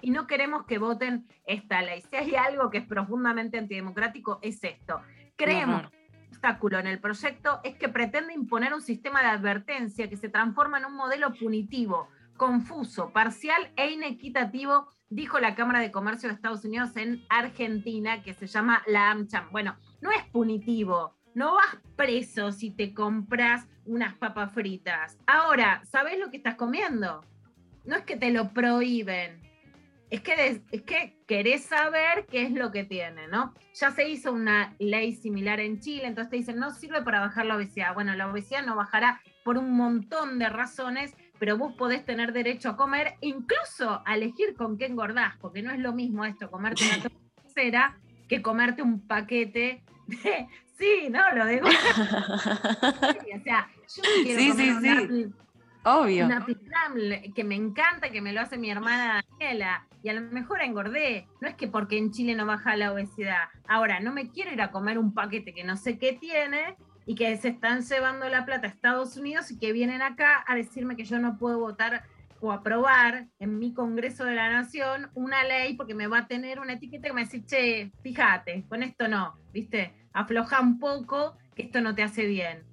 y no queremos que voten esta ley. Si hay algo que es profundamente antidemocrático, es esto. Creemos Ajá. que el obstáculo en el proyecto es que pretende imponer un sistema de advertencia que se transforma en un modelo punitivo, confuso, parcial e inequitativo, dijo la Cámara de Comercio de Estados Unidos en Argentina, que se llama la AmCham. Bueno, no es punitivo, no vas preso si te compras unas papas fritas. Ahora, ¿sabes lo que estás comiendo? No es que te lo prohíben, es que, des- es que querés saber qué es lo que tiene, ¿no? Ya se hizo una ley similar en Chile, entonces te dicen, no sirve para bajar la obesidad. Bueno, la obesidad no bajará por un montón de razones, pero vos podés tener derecho a comer, incluso a elegir con qué engordás, porque no es lo mismo esto, comerte una casera, que comerte un paquete de... Sí, no, lo de... o sea, yo me quiero Sí, comer sí, un apple- Obvio. que me encanta, que me lo hace mi hermana Daniela, y a lo mejor engordé. No es que porque en Chile no baja la obesidad. Ahora, no me quiero ir a comer un paquete que no sé qué tiene y que se están llevando la plata a Estados Unidos y que vienen acá a decirme que yo no puedo votar o aprobar en mi Congreso de la Nación una ley porque me va a tener una etiqueta que me dice, che, fíjate, con esto no, ¿viste? Afloja un poco, que esto no te hace bien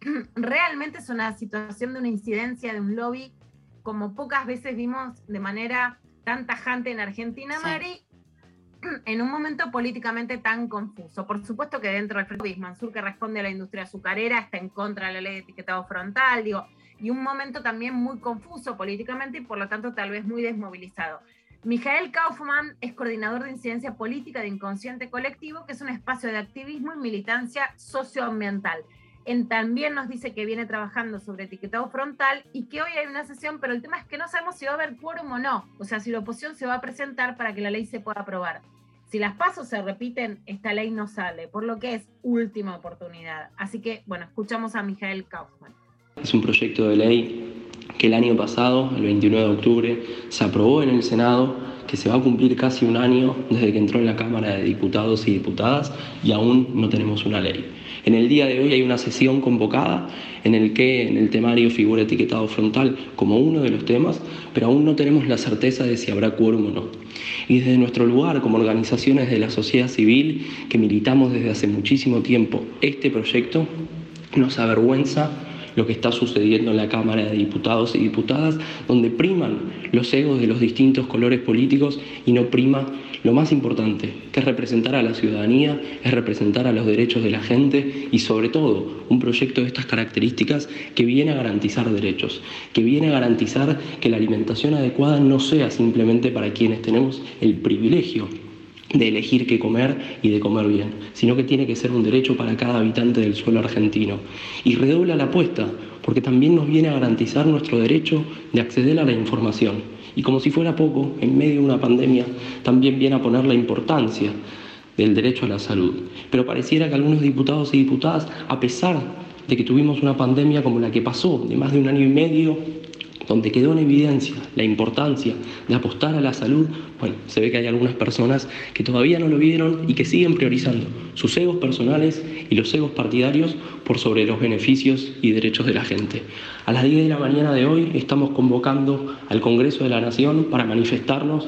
realmente es una situación de una incidencia de un lobby como pocas veces vimos de manera tan tajante en Argentina, Sí. Mari, en un momento políticamente tan confuso. Por supuesto que dentro del Frente Mansur, que responde a la industria azucarera, está en contra de la ley de etiquetado frontal, digo, y un momento también muy confuso políticamente y por lo tanto tal vez muy desmovilizado. Mijael Kaufman es coordinador de incidencia política de Inconsciente Colectivo, que es un espacio de activismo y militancia socioambiental. También nos dice que viene trabajando sobre etiquetado frontal y que hoy hay una sesión, pero el tema es que no sabemos si va a haber quórum o no. O sea, si la oposición se va a presentar para que la ley se pueda aprobar. Si las pasos se repiten, esta ley no sale, por lo que es última oportunidad. Así que, bueno, escuchamos a Mijael Kaufman. Es un proyecto de ley que el año pasado, el 29 de octubre, se aprobó en el Senado, que se va a cumplir casi un año desde que entró en la Cámara de Diputados y Diputadas y aún no tenemos una ley. En el día de hoy hay una sesión convocada en el que en el temario figura etiquetado frontal como uno de los temas, pero aún no tenemos la certeza de si habrá quórum o no. Y desde nuestro lugar, como organizaciones de la sociedad civil que militamos desde hace muchísimo tiempo este proyecto, nos avergüenza lo que está sucediendo en la Cámara de Diputados y Diputadas, donde priman los egos de los distintos colores políticos y no prima lo más importante, que es representar a la ciudadanía, es representar a los derechos de la gente y sobre todo un proyecto de estas características que viene a garantizar derechos, que viene a garantizar que la alimentación adecuada no sea simplemente para quienes tenemos el privilegio de elegir qué comer y de comer bien, sino que tiene que ser un derecho para cada habitante del suelo argentino. Y redobla la apuesta, porque también nos viene a garantizar nuestro derecho de acceder a la información. Y como si fuera poco, en medio de una pandemia, también viene a poner la importancia del derecho a la salud. Pero pareciera que algunos diputados y diputadas, a pesar de que tuvimos una pandemia como la que pasó, de más de un año y medio, donde quedó en evidencia la importancia de apostar a la salud, bueno, se ve que hay algunas personas que todavía no lo vieron y que siguen priorizando sus egos personales y los egos partidarios por sobre los beneficios y derechos de la gente. A las 10 de la mañana de hoy estamos convocando al Congreso de la Nación para manifestarnos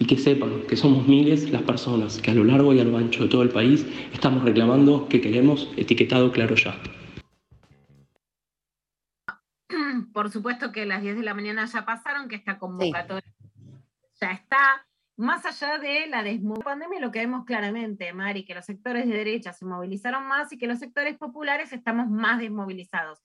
y que sepan que somos miles las personas que a lo largo y a lo ancho de todo el país estamos reclamando que queremos etiquetado claro ya. Por supuesto que las 10 de la mañana ya pasaron, que esta convocatoria ya está. Más allá de la pandemia, lo que vemos claramente, Mari, que los sectores de derecha se movilizaron más y que los sectores populares estamos más desmovilizados.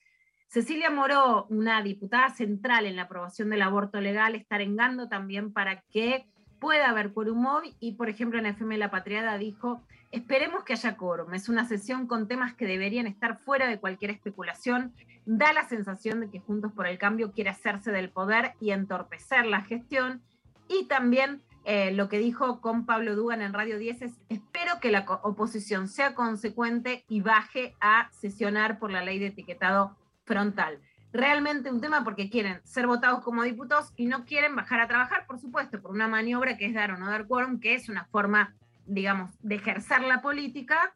Cecilia Moró, una diputada central en la aprobación del aborto legal, está arengando también para que pueda haber quórum y, por ejemplo, en FM La Patriada dijo, esperemos que haya quórum, es una sesión con temas que deberían estar fuera de cualquier especulación, da la sensación de que Juntos por el Cambio quiere hacerse del poder y entorpecer la gestión, y también eh, lo que dijo con Pablo Dugan en Radio 10 es, espero que la oposición sea consecuente y baje a sesionar por la ley de etiquetado frontal. Realmente un tema porque quieren ser votados como diputados y no quieren bajar a trabajar, por supuesto, por una maniobra que es dar o no dar quórum, que es una forma, digamos, de ejercer la política,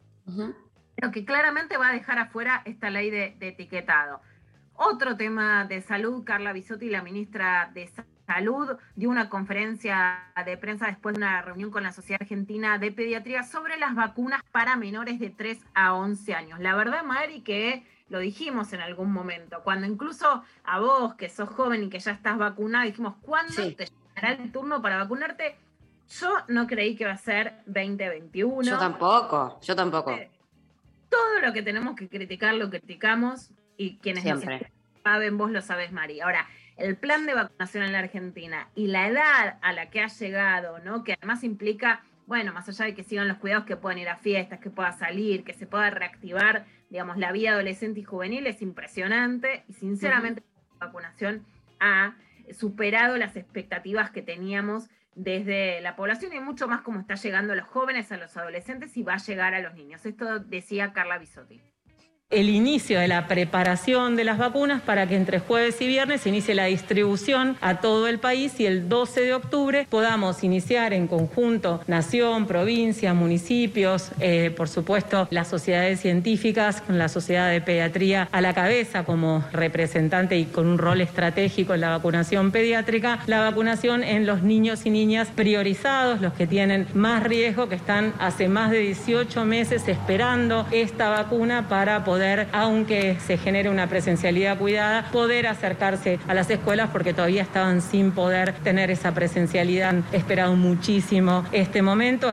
pero que claramente va a dejar afuera esta ley de, de, etiquetado. Otro tema de salud, Carla Bisotti, la ministra de Salud, dio una conferencia de prensa después de una reunión con la Sociedad Argentina de Pediatría sobre las vacunas para menores de 3 a 11 años. La verdad, Mari, que lo dijimos en algún momento, cuando incluso a vos, que sos joven y que ya estás vacunada, dijimos, ¿cuándo Sí. te llegará el turno para vacunarte? Yo no creí que va a ser 2021. Yo tampoco, yo tampoco. Todo lo que tenemos que criticar lo criticamos y quienes nos Siempre. saben, vos lo sabés, María. Ahora, el plan de vacunación en la Argentina y la edad a la que ha llegado, ¿no? Que además implica, bueno, más allá de que sigan los cuidados, que puedan ir a fiestas, que pueda salir, que se pueda reactivar, digamos, la vida adolescente y juvenil, es impresionante. Y sinceramente, la vacunación ha superado las expectativas que teníamos desde la población y mucho más como está llegando a los jóvenes, a los adolescentes y va a llegar a los niños. Esto decía Carla Bisotti. El inicio de la preparación de las vacunas para que entre jueves y viernes se inicie la distribución a todo el país y el 12 de octubre podamos iniciar en conjunto nación, provincia, municipios, eh, por supuesto las sociedades científicas, con la sociedad de pediatría a la cabeza como representante y con un rol estratégico en la vacunación pediátrica, la vacunación en los niños y niñas priorizados, los que tienen más riesgo, que están hace más de 18 meses esperando esta vacuna para poder, aunque se genere una presencialidad cuidada, poder acercarse a las escuelas porque todavía estaban sin poder tener esa presencialidad. Han esperado muchísimo este momento.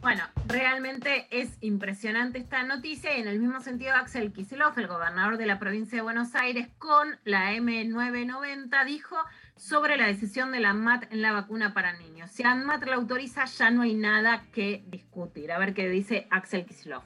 Bueno, realmente es impresionante esta noticia y en el mismo sentido Axel Kicillof, el gobernador de la provincia de Buenos Aires, con la M990 dijo sobre la decisión de la ANMAT en la vacuna para niños. Si ANMAT la autoriza ya no hay nada que discutir. A ver qué dice Axel Kicillof.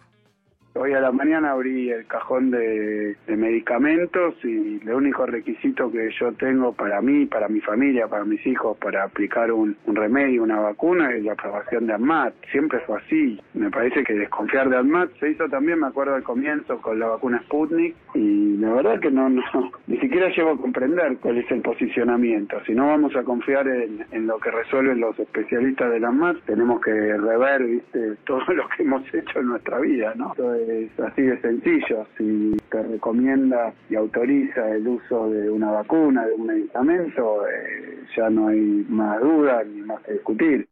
Hoy a la mañana abrí el cajón de, medicamentos y el único requisito que yo tengo para mí, para mi familia, para mis hijos, para aplicar un, remedio, una vacuna, es la aprobación de ANMAT. Siempre fue así. Me parece que desconfiar de ANMAT se hizo también, me acuerdo al comienzo, con la vacuna Sputnik y la verdad que no, no, ni siquiera llego a comprender cuál es el posicionamiento. Si no vamos a confiar en, lo que resuelven los especialistas de la ANMAT, tenemos que rever, viste, todo lo que hemos hecho en nuestra vida, ¿no? Es así de sencillo. Si te recomienda y autoriza el uso de una vacuna, de un medicamento, eh, ya no hay más duda ni más que discutir.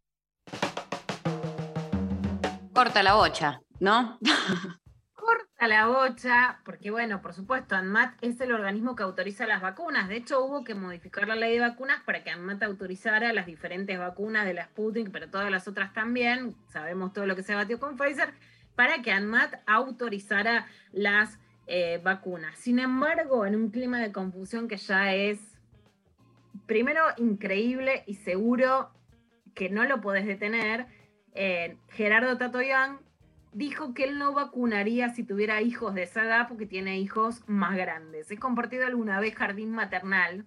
Corta la bocha, ¿no? corta la bocha, porque bueno, por supuesto, ANMAT es el organismo que autoriza las vacunas. De hecho, hubo que modificar la ley de vacunas para que ANMAT autorizara las diferentes vacunas de la Sputnik, pero todas las otras también. Sabemos todo lo que se batió con Pfizer, para que ANMAT autorizara las eh, vacunas. Sin embargo, en un clima de confusión que ya es, primero, increíble y seguro que no lo podés detener, eh, Gerardo Tatoyán dijo que él no vacunaría si tuviera hijos de esa edad porque tiene hijos más grandes. He compartido alguna vez jardín maternal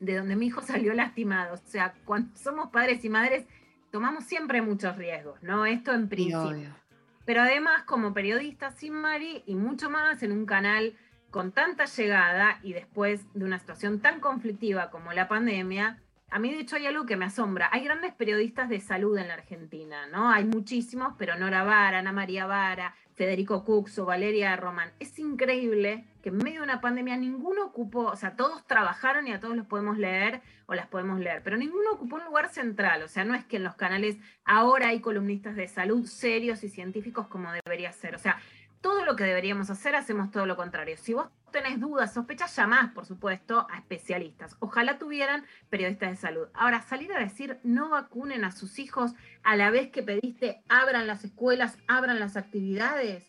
de donde mi hijo salió lastimado. O sea, cuando somos padres y madres tomamos siempre muchos riesgos, ¿no? Esto en principio. Pero además, como periodista sin Mari y mucho más en un canal con tanta llegada y después de una situación tan conflictiva como la pandemia, a mí de hecho hay algo que me asombra. Hay grandes periodistas de salud en la Argentina, ¿no? Hay muchísimos, pero Nora Vara, Ana María Vara, Federico Cuxo, Valeria Román. Es increíble que en medio de una pandemia ninguno ocupó, o sea, todos trabajaron y a todos los podemos leer o las podemos leer, pero ninguno ocupó un lugar central. O sea, no es que en los canales ahora hay columnistas de salud serios y científicos como debería ser. O sea, todo lo que deberíamos hacer, hacemos todo lo contrario. Si vos tenés dudas, sospechas, llamás, por supuesto, a especialistas. Ojalá tuvieran periodistas de salud. Ahora, salir a decir no vacunen a sus hijos a la vez que pediste abran las escuelas, abran las actividades,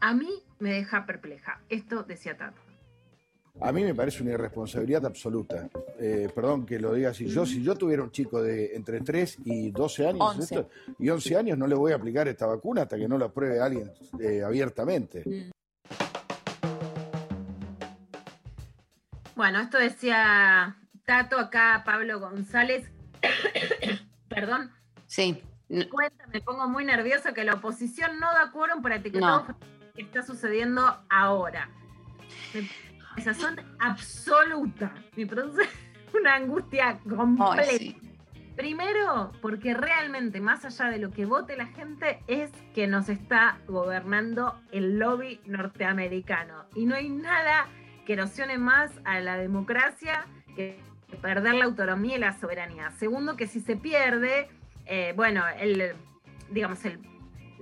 a mí me deja perpleja. Esto decía Tato. A mí me parece una irresponsabilidad absoluta. Eh, perdón que lo diga así. Yo, si yo tuviera un chico de entre 3 y 12 años 11. esto, y 11 años, no le voy a aplicar esta vacuna hasta que no la apruebe alguien eh, abiertamente. Bueno, esto decía Tato acá, Pablo González. Perdón. Sí. Cuenta, me pongo muy nerviosa que la oposición no da quórum para etiquetado No. que está sucediendo ahora. Me- Esa son absoluta. Me produce una angustia completa. Sí. Primero, porque realmente, más allá de lo que vote la gente, es que nos está gobernando el lobby norteamericano. Y no hay nada que erosione más a la democracia que perder la autonomía y la soberanía. Segundo, que si se pierde, eh, bueno, el, digamos, el,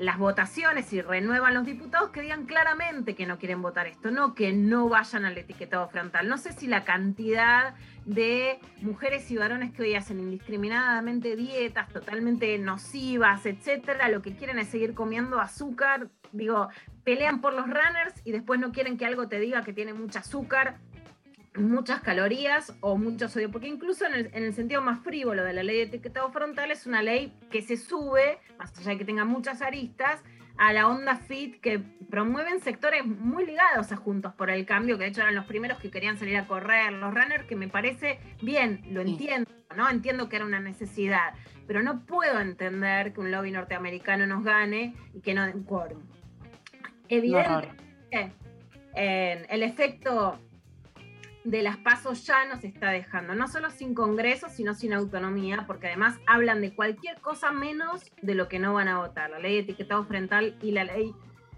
las votaciones y renuevan los diputados que digan claramente que no quieren votar esto, no que no vayan al etiquetado frontal. No sé si la cantidad de mujeres y varones que hoy hacen indiscriminadamente dietas totalmente nocivas, etcétera, lo que quieren es seguir comiendo azúcar, digo, pelean por los runners y después no quieren que algo te diga que tiene mucho azúcar, muchas calorías o mucho sodio, porque incluso en el, en el sentido más frívolo de la ley de etiquetado frontal es una ley que se sube, más allá de que tenga muchas aristas, a la onda fit que promueven sectores muy ligados a Juntos por el Cambio, que de hecho eran los primeros que querían salir a correr, los runners, que me parece bien, lo entiendo, ¿no? Entiendo que era una necesidad, pero no puedo entender que un lobby norteamericano nos gane y que no den quórum. Evidentemente, en el efecto de las pasos ya nos está dejando, no solo sin Congreso, sino sin autonomía, porque además hablan de cualquier cosa menos de lo que no van a votar. La ley de etiquetado frontal y la ley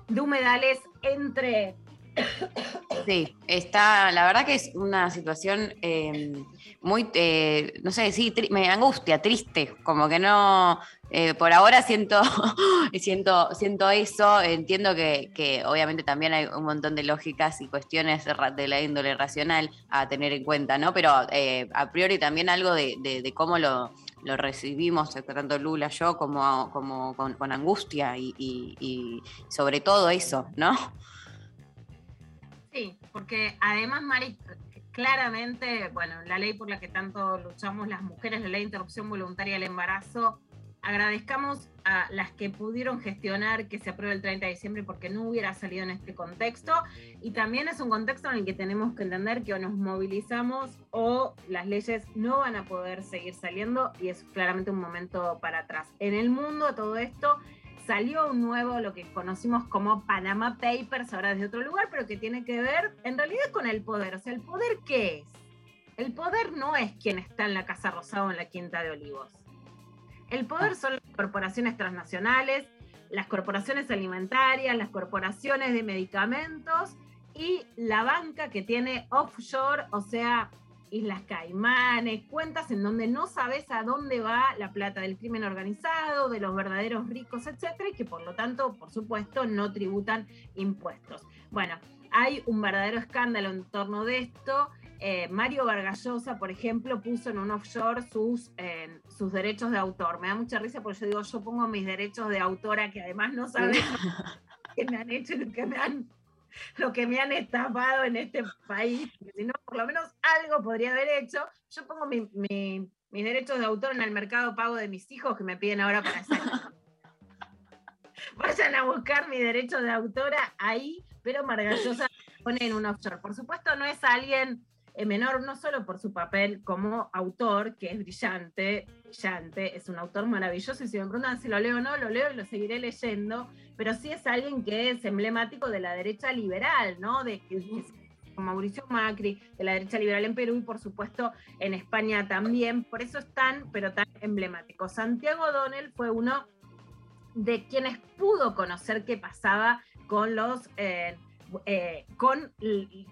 de humedales entre... Sí, está, la verdad que es una situación eh, muy, eh, no sé, sí, me angustia, triste, como que no, eh, por ahora siento, siento, siento eso, entiendo que, que obviamente también hay un montón de lógicas y cuestiones de la índole racional a tener en cuenta, ¿no? Pero eh, a priori también algo de, de- cómo lo, lo recibimos, eh, tanto Lula, yo, como, como con, angustia y sobre todo eso, ¿no? Sí, porque además, Mari, claramente, bueno, la ley por la que tanto luchamos las mujeres, la ley de interrupción voluntaria del embarazo, agradezcamos a las que pudieron gestionar que se apruebe el 30 de diciembre porque no hubiera salido en este contexto. Y también es un contexto en el que tenemos que entender que o nos movilizamos o las leyes no van a poder seguir saliendo y es claramente un momento para atrás. En el mundo todo esto salió un nuevo, lo que conocimos como Panama Papers, ahora desde otro lugar, pero que tiene que ver en realidad con el poder. O sea, ¿el poder qué es? El poder no es quien está en la Casa Rosada o en la Quinta de Olivos. El poder son las corporaciones transnacionales, las corporaciones alimentarias, las corporaciones de medicamentos y la banca que tiene offshore, o sea, Islas Caimanes, cuentas en donde no sabes a dónde va la plata del crimen organizado, de los verdaderos ricos, etcétera, y que por lo tanto, por supuesto, no tributan impuestos. Bueno, hay un verdadero escándalo en torno de esto. Eh, Mario Vargallosa, por ejemplo, puso en un offshore sus, eh, sus derechos de autor. Me da mucha risa porque yo digo, yo pongo mis derechos de autora, que además no saben lo que me han hecho y lo que me han, lo que me han estafado en este país. que Si no, por lo menos algo podría haber hecho. Yo pongo mi- mi- mis derechos de autor en el mercado pago de mis hijos que me piden ahora para hacer. Vayan a buscar mi derecho de autora ahí, pero Margallosa pone en un offshore. Por supuesto, no es alguien menor, no solo por su papel como autor, que es brillante, brillante, es un autor maravilloso, y si me preguntan si lo leo o no, lo leo y lo seguiré leyendo, pero sí es alguien que es emblemático de la derecha liberal, ¿no? De es con Mauricio Macri, de la derecha liberal en Perú y por supuesto en España también, por eso es tan, pero tan emblemático. Santiago O'Donnell fue uno de quienes pudo conocer qué pasaba con los eh, eh, con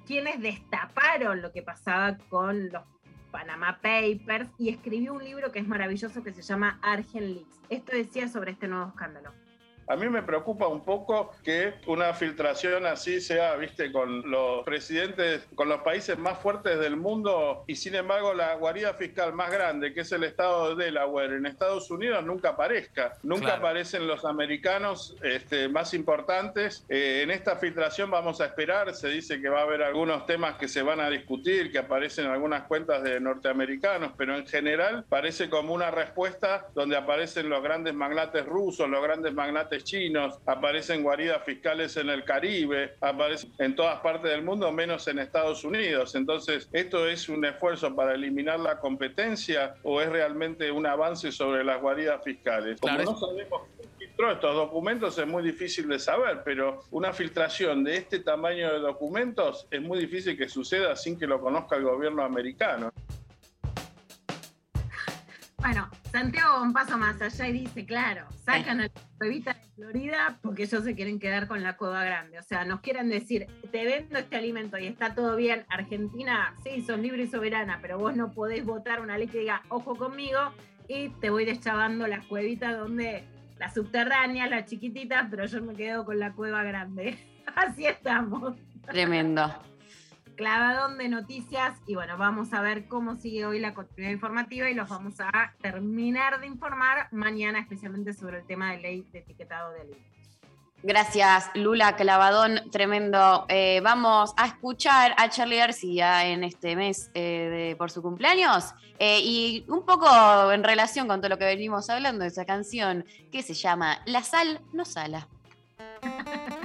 quienes destaparon lo que pasaba con los Panama Papers y escribió un libro que es maravilloso que se llama Argent Leaks. Esto decía sobre este nuevo escándalo. A mí me preocupa un poco que una filtración así sea, viste, con los presidentes, con los países más fuertes del mundo y sin embargo la guarida fiscal más grande, que es el estado de Delaware en Estados Unidos, nunca aparezca. Nunca Claro. aparecen los americanos este, más importantes. Eh, en esta filtración vamos a esperar, se dice que va a haber algunos temas que se van a discutir, que aparecen en algunas cuentas de norteamericanos, pero en general parece como una respuesta donde aparecen los grandes magnates rusos, los grandes magnates chinos, aparecen guaridas fiscales en el Caribe, aparecen en todas partes del mundo, menos en Estados Unidos. Entonces, ¿esto es un esfuerzo para eliminar la competencia o es realmente un avance sobre las guaridas fiscales? Como Claro, no sabemos estos documentos es muy difícil de saber, pero una filtración de este tamaño de documentos es muy difícil que suceda sin que lo conozca el gobierno americano. Bueno, Santiago va un paso más allá y dice, claro, sacan a la cuevita de Florida porque ellos se quieren quedar con la cueva grande. O sea, nos quieren decir, te vendo este alimento y está todo bien. Argentina, sí, sos libre y soberana, pero vos no podés votar una ley que diga, ojo conmigo, y te voy deschavando las cuevitas donde las subterráneas, las chiquititas, pero yo me quedo con la cueva grande. Así estamos. Tremendo. Clavadón de noticias y bueno, vamos a ver cómo sigue hoy la continuidad informativa y los vamos a terminar de informar mañana especialmente sobre el tema de ley de etiquetado de alimentos. Gracias, Lula Clavadón, tremendo. Eh, vamos a escuchar a Charlie García en este mes eh, de- por su cumpleaños Eh, y un poco en relación con todo lo que venimos hablando de esa canción que se llama La sal no sala.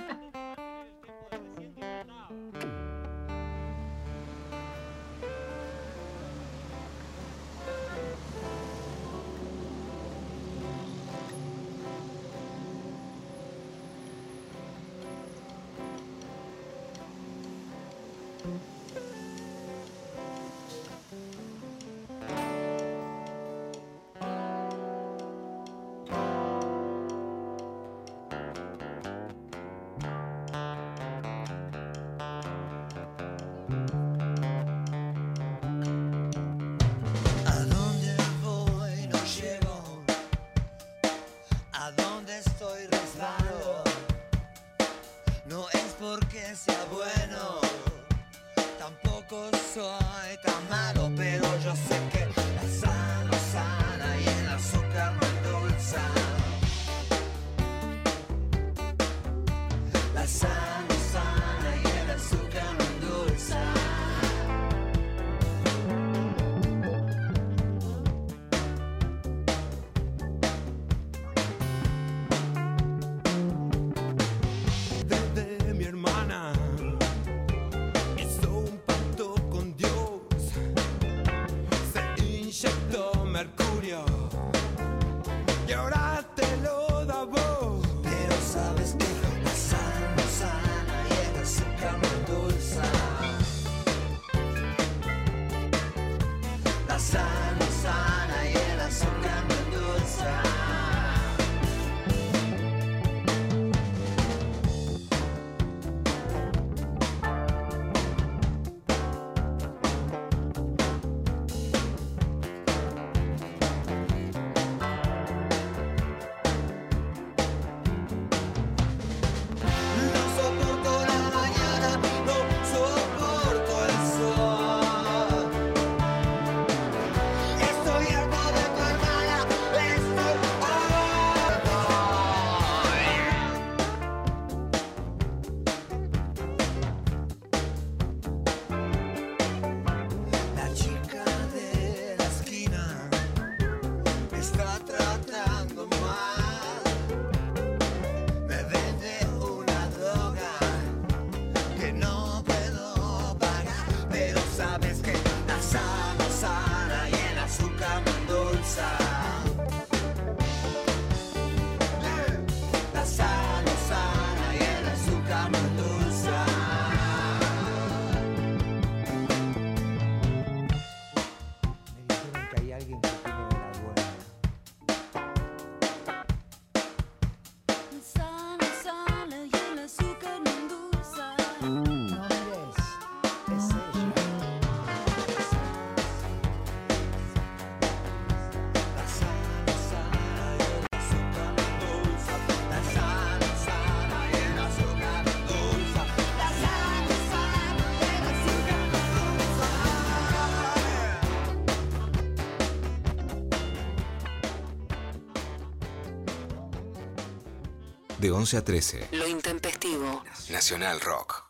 11 a 13. Lo intempestivo. Nacional Rock.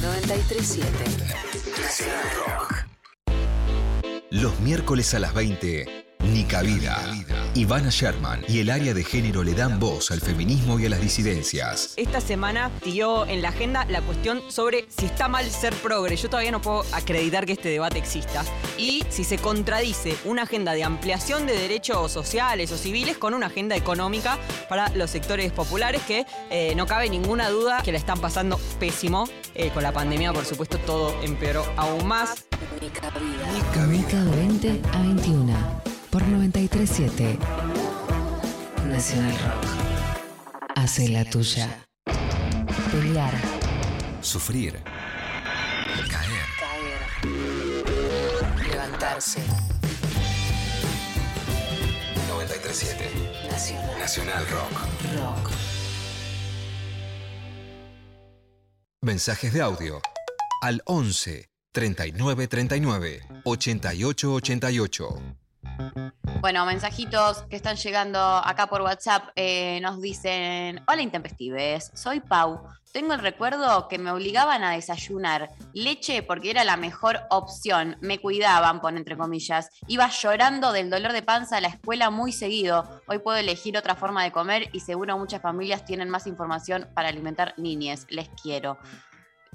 937. Nacional Rock. Los miércoles a las 20, Nica Vida. Ivana Sherman y el área de género le dan voz al feminismo y a las disidencias. Esta semana siguió en la agenda la cuestión sobre si está mal ser progre. Yo todavía no puedo acreditar que este debate exista. Y si se contradice una agenda de ampliación de derechos sociales o civiles con una agenda económica para los sectores populares que eh, no cabe ninguna duda que la están pasando pésimo. Eh, con la pandemia, por supuesto, todo empeoró aún más. Mica 20 a 21 por 937. Nacional Rock. Hace la tuya. Pelear. Sufrir. Caer. Caer. Levantarse. 937. Nacional. Nacional Rock. Rock. Mensajes de audio al 11 39 39 88 88. Bueno, mensajitos que están llegando acá por WhatsApp eh, nos dicen, hola intempestives, soy Pau. Tengo el recuerdo que me obligaban a desayunar leche porque era la mejor opción. Me cuidaban, pone entre comillas. Iba llorando del dolor de panza a la escuela muy seguido. Hoy puedo elegir otra forma de comer y seguro muchas familias tienen más información para alimentar niñes. Les quiero.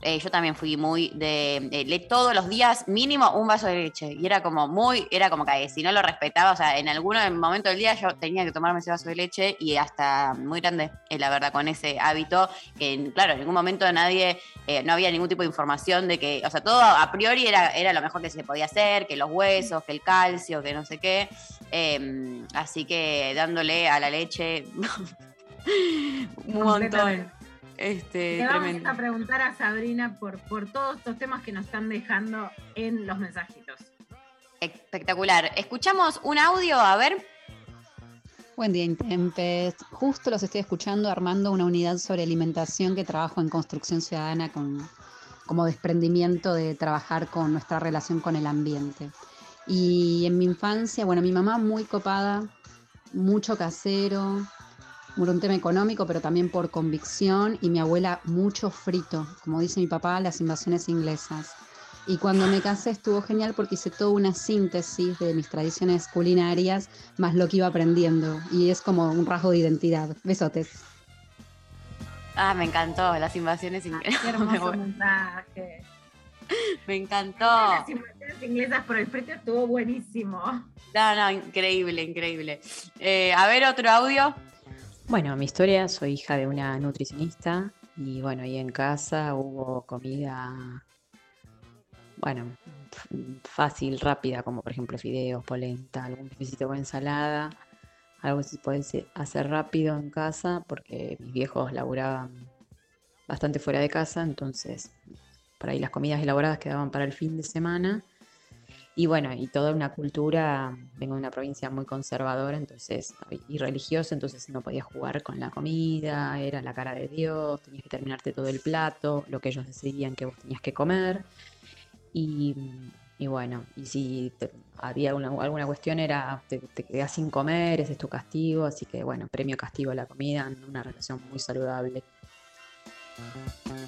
Eh, yo también fui muy de, de todos los días mínimo un vaso de leche. Y era como muy era como que si no lo respetaba o sea en algún momento del día yo tenía que tomarme ese vaso de leche y hasta muy grande eh, la verdad con ese hábito que claro en ningún momento nadie eh, no había ningún tipo de información de que o sea todo a priori era era lo mejor que se podía hacer que los huesos que el calcio que no sé qué. Eh, así que dándole a la leche un montón. Este Le vamos tremendo a preguntar a Sabrina por, por todos estos temas que nos están dejando en los mensajitos. Espectacular. Escuchamos un audio, a ver. Buen día, Intempes. Justo los estoy escuchando armando una unidad sobre alimentación que trabajo en construcción ciudadana con, como desprendimiento de trabajar con nuestra relación con el ambiente. Y en mi infancia, bueno, mi mamá muy copada, mucho casero, por un tema económico, pero también por convicción, y mi abuela mucho frito, como dice mi papá, las invasiones inglesas. Y cuando me casé estuvo genial porque hice toda una síntesis de mis tradiciones culinarias, más lo que iba aprendiendo. Y es como un rasgo de identidad. Besotes. Ah, me encantó, las invasiones inglesas. Qué hermoso mensaje. me encantó. Las invasiones inglesas por el frito estuvo buenísimo. No, no, increíble, increíble. Eh, a ver, otro audio. Bueno, mi historia, soy hija de una nutricionista y bueno, ahí en casa hubo comida, bueno, fácil, rápida, como por ejemplo fideos, polenta, algún bifecito con ensalada, algo que se puede hacer rápido en casa porque mis viejos laburaban bastante fuera de casa, entonces por ahí las comidas elaboradas quedaban para el fin de semana. Y bueno, y toda una cultura, vengo de una provincia muy conservadora, entonces, y religiosa, entonces no podías jugar con la comida, era la cara de Dios, tenías que terminarte todo el plato, lo que ellos decidían que vos tenías que comer. Y, bueno, y si te- había una- alguna cuestión era, te, quedás sin comer, ese es tu castigo, así que bueno, premio castigo a la comida, una relación muy saludable.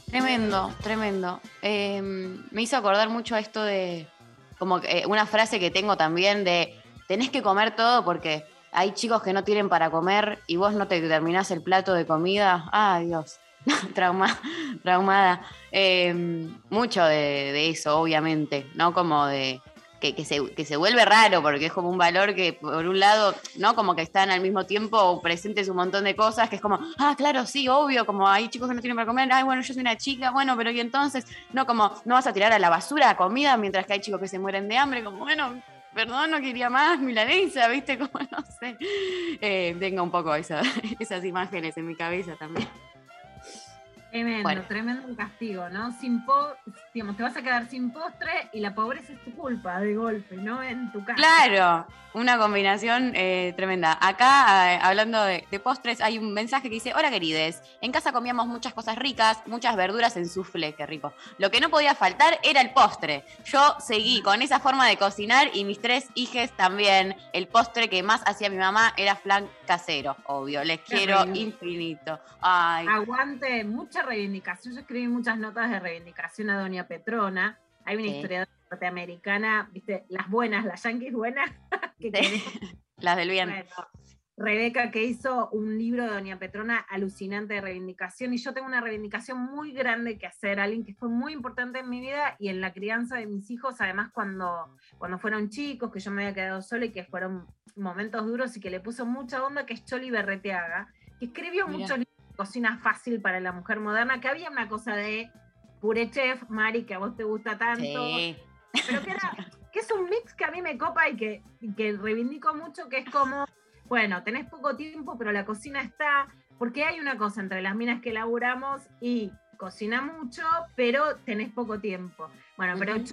Tremendo, tremendo. Eh, me hizo acordar mucho a esto de, como eh, una frase que tengo también de, tenés que comer todo porque hay chicos que no tienen para comer y vos no te terminás el plato de comida. Ah, Dios. Trauma, traumada. Eh, mucho de, de eso, obviamente, ¿no? Como de que, que se, que se vuelve raro porque es como un valor que, por un lado, ¿no? Como que están al mismo tiempo presentes un montón de cosas que es como, ah, claro, sí, obvio, como hay chicos que no tienen para comer, ay, bueno, yo soy una chica, bueno, pero y entonces, no, como, no vas a tirar a la basura la comida mientras que hay chicos que se mueren de hambre, como, bueno, perdón, no quería más milanesa, ¿viste? Como, no sé. Eh, tengo un poco esa- esas imágenes en mi cabeza también. Tremendo, Bueno. tremendo castigo, ¿no? Sin po digamos, te vas a quedar sin postre y la pobreza es tu culpa de golpe, ¿no? En tu casa. Claro, una combinación eh, tremenda. Acá, eh, hablando de, de postres, hay un mensaje que dice, hola querides, en casa comíamos muchas cosas ricas, muchas verduras en soufflé, qué rico. Lo que no podía faltar era el postre. Yo seguí con esa forma de cocinar y mis tres hijes también. El postre que más hacía mi mamá era flan casero, obvio. Les Qué quiero rico. infinito. Ay, Aguante, mucha reivindicación. Yo escribí muchas notas de reivindicación a Doña Petrona. Hay una Sí. historiadora norteamericana, viste, las buenas, las yanquis buenas, que las del bien. Bueno, Rebeca que hizo un libro de Doña Petrona alucinante de reivindicación y yo tengo una reivindicación muy grande que hacer, alguien que fue muy importante en mi vida y en la crianza de mis hijos, además cuando, cuando fueron chicos, que yo me había quedado sola y que fueron momentos duros y que le puso mucha onda, que es Choli Berreteaga, que escribió Mirá. muchos libros cocina fácil para la mujer moderna, que había una cosa de puré chef, Mari, que a vos te gusta tanto, Sí. pero que, era, que es un mix que a mí me copa y que, que reivindico mucho, que es como, bueno, tenés poco tiempo, pero la cocina está, porque hay una cosa entre las minas que laburamos y cocina mucho, pero tenés poco tiempo. Bueno, pero Ujú.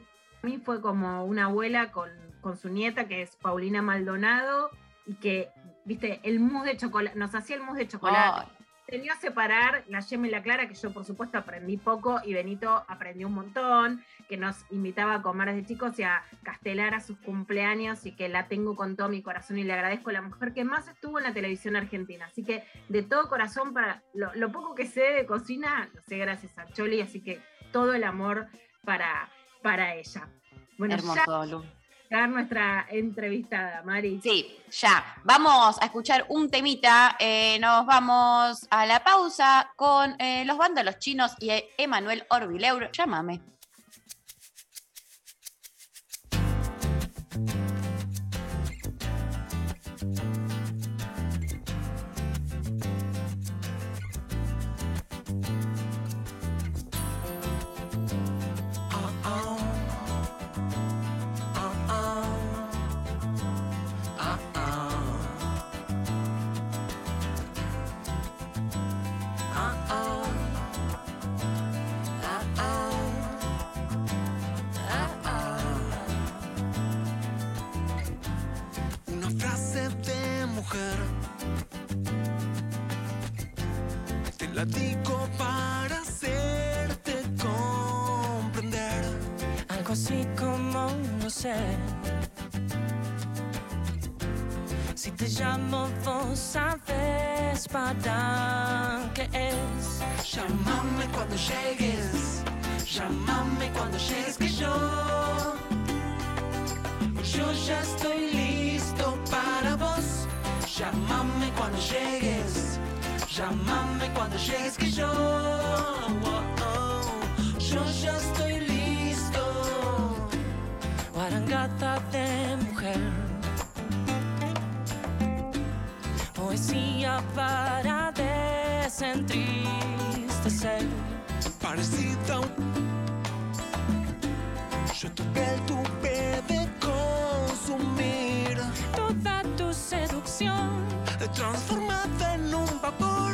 a mí fue como una abuela con, con su nieta, que es Paulina Maldonado, y que, viste, el mousse de chocolate, nos hacía el mousse de chocolate. Tenía a separar la yema y la clara, que yo por supuesto aprendí poco y Benito aprendió un montón, que nos invitaba a comer desde chicos y a castelar a sus cumpleaños y que la tengo con todo mi corazón y le agradezco a la mujer que más estuvo en la televisión argentina. Así que de todo corazón, para lo, poco que sé de cocina, lo sé gracias a Choli, así que todo el amor para, para ella. Bueno, Hermoso, ya nuestra entrevistada, Mari. Sí, ya. Vamos a escuchar un temita. eh, nos vamos a la pausa con eh, los vándalos chinos y Emanuel Orbileur. Llámame. No sé. Si te llamo, vos sabes para qué es. Llámame cuando llegues. Llámame cuando llegues que yo. Yo ya estoy listo para vos. Llámame cuando llegues. Llámame cuando llegues que yo. oh, oh, yo ya estoy listo. Guarangata de mujer. Poesía para desentristecer. Parecida a un... Yo tu piel tuve de consumir. Toda tu seducción. Transformada en un vapor.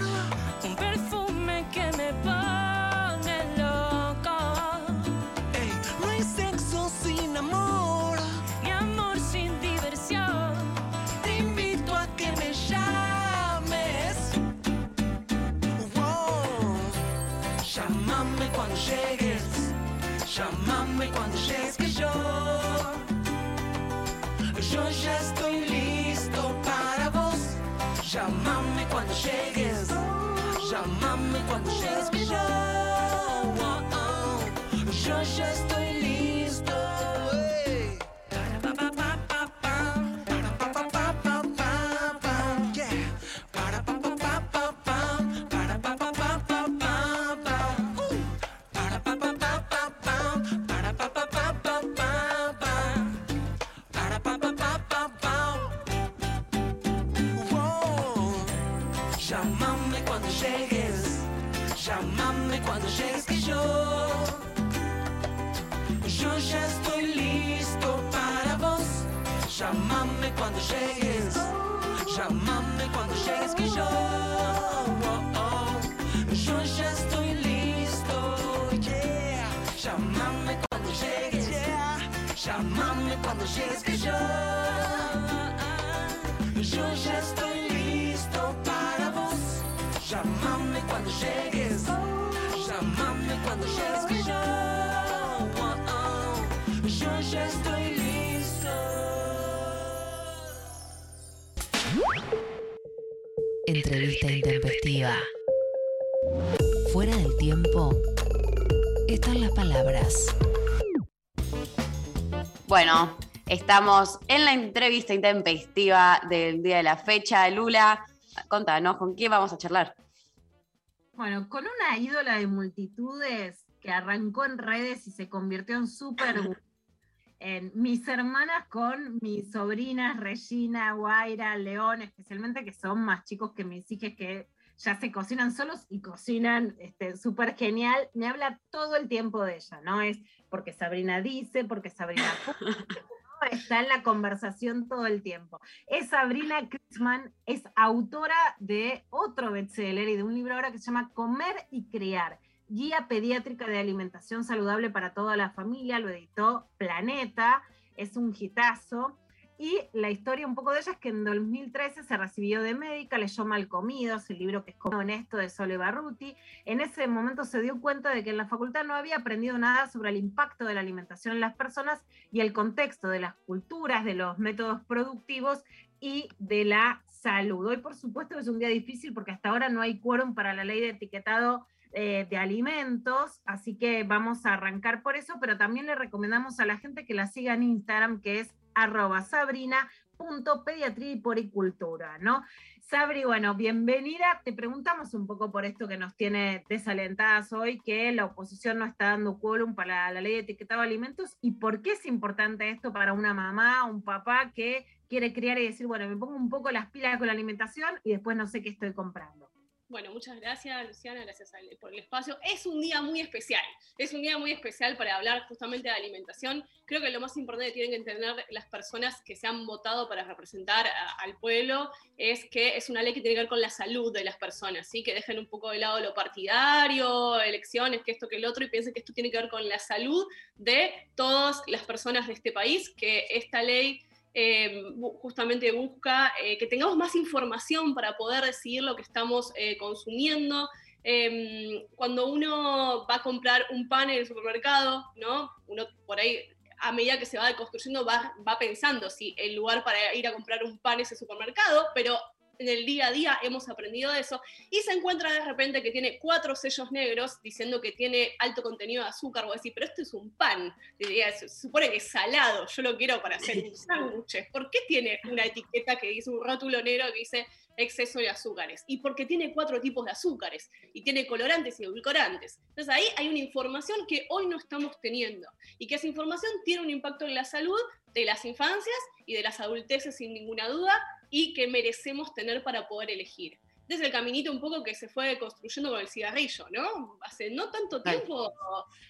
Llegues. Llámame cuando llegues Entrevista intempestiva. Fuera del tiempo están las palabras. Bueno, estamos en la entrevista intempestiva del día de la fecha. Lula, contanos, ¿con quién vamos a charlar? Bueno, con una ídola de multitudes que arrancó en redes y se convirtió en súper en mis hermanas con mis sobrinas Regina, Guaira, León, especialmente que son más chicos que mis hijas que ya se cocinan solos y cocinan este, súper genial. Me habla todo el tiempo de ella, ¿no? Es porque Sabrina dice, porque Sabrina ¿no? está en la conversación todo el tiempo. Es Sabrina Kritzman, es autora de otro bestseller y de un libro ahora que se llama Comer y Criar. Guía Pediátrica de Alimentación Saludable para toda la familia, lo editó Planeta, es un hitazo. Y la historia un poco de ella es que en 2013 se recibió de médica, leyó Malcomidos, el libro que es como honesto de Sole Barruti. En ese momento se dio cuenta de que en la facultad no había aprendido nada sobre el impacto de la alimentación en las personas y el contexto de las culturas, de los métodos productivos y de la salud. Hoy, por supuesto, es un día difícil porque hasta ahora no hay quórum para la ley de etiquetado eh, de alimentos, así que vamos a arrancar por eso, pero también le recomendamos a la gente que la siga en Instagram, que es arroba sabrina.pediatría y poricultura, ¿no? Sabri, bueno, bienvenida. Te preguntamos un poco por esto que nos tiene desalentadas hoy, que la oposición no está dando quórum para la ley de etiquetado de alimentos y por qué es importante esto para una mamá, un papá que quiere criar y decir, bueno, me pongo un poco las pilas con la alimentación y después no sé qué estoy comprando. Bueno, muchas gracias, Luciana, gracias por el espacio. Es un día muy especial, es un día muy especial para hablar justamente de alimentación. Creo que lo más importante que tienen que entender las personas que se han votado para representar al pueblo es que es una ley que tiene que ver con la salud de las personas, ¿sí? que dejen un poco de lado lo partidario, elecciones, que esto, que el otro, y piensen que esto tiene que ver con la salud de todas las personas de este país, que esta ley eh, justamente busca eh, que tengamos más información para poder decidir lo que estamos eh, consumiendo. Em, cuando uno va a comprar un pan en el supermercado, ¿no? Uno por ahí, a medida que se va construyendo, va, va pensando si el lugar para ir a comprar un pan es el supermercado, pero en el día a día hemos aprendido eso y se encuentra de repente que tiene cuatro sellos negros diciendo que tiene alto contenido de azúcar. Vos decís, pero esto es un pan. Se supone que es salado, yo lo quiero para hacer un sándwich. ¿Por qué tiene una etiqueta que dice un rótulo negro que dice exceso de azúcares? Y porque tiene cuatro tipos de azúcares y tiene colorantes y edulcorantes. Entonces ahí hay una información que hoy no estamos teniendo y que esa información tiene un impacto en la salud de las infancias y de las adulteces sin ninguna duda y que merecemos tener para poder elegir. Desde el caminito un poco que se fue construyendo con el cigarrillo, ¿no? Hace no tanto tiempo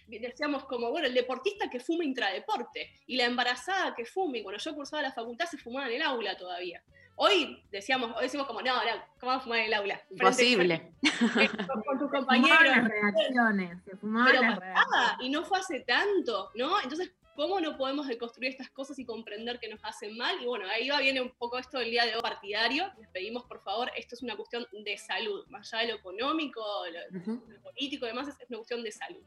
decíamos como, bueno, el deportista que fuma intradeporte y la embarazada que fume, y cuando yo cursaba la facultad se fumaba en el aula todavía. Hoy decíamos, hoy decimos como, no, no, ¿cómo vas a fumar en el aula? Imposible. con, con tus Fumaban compañeros. las reacciones, se fumaban Pero las pasaba, y no fue hace tanto, ¿no? Entonces, ¿cómo no podemos deconstruir estas cosas y comprender que nos hacen mal? Y bueno, ahí va, viene un poco esto del día de hoy partidario. Les pedimos, por favor, esto es una cuestión de salud, más allá de lo económico, lo, lo político y demás, es una cuestión de salud.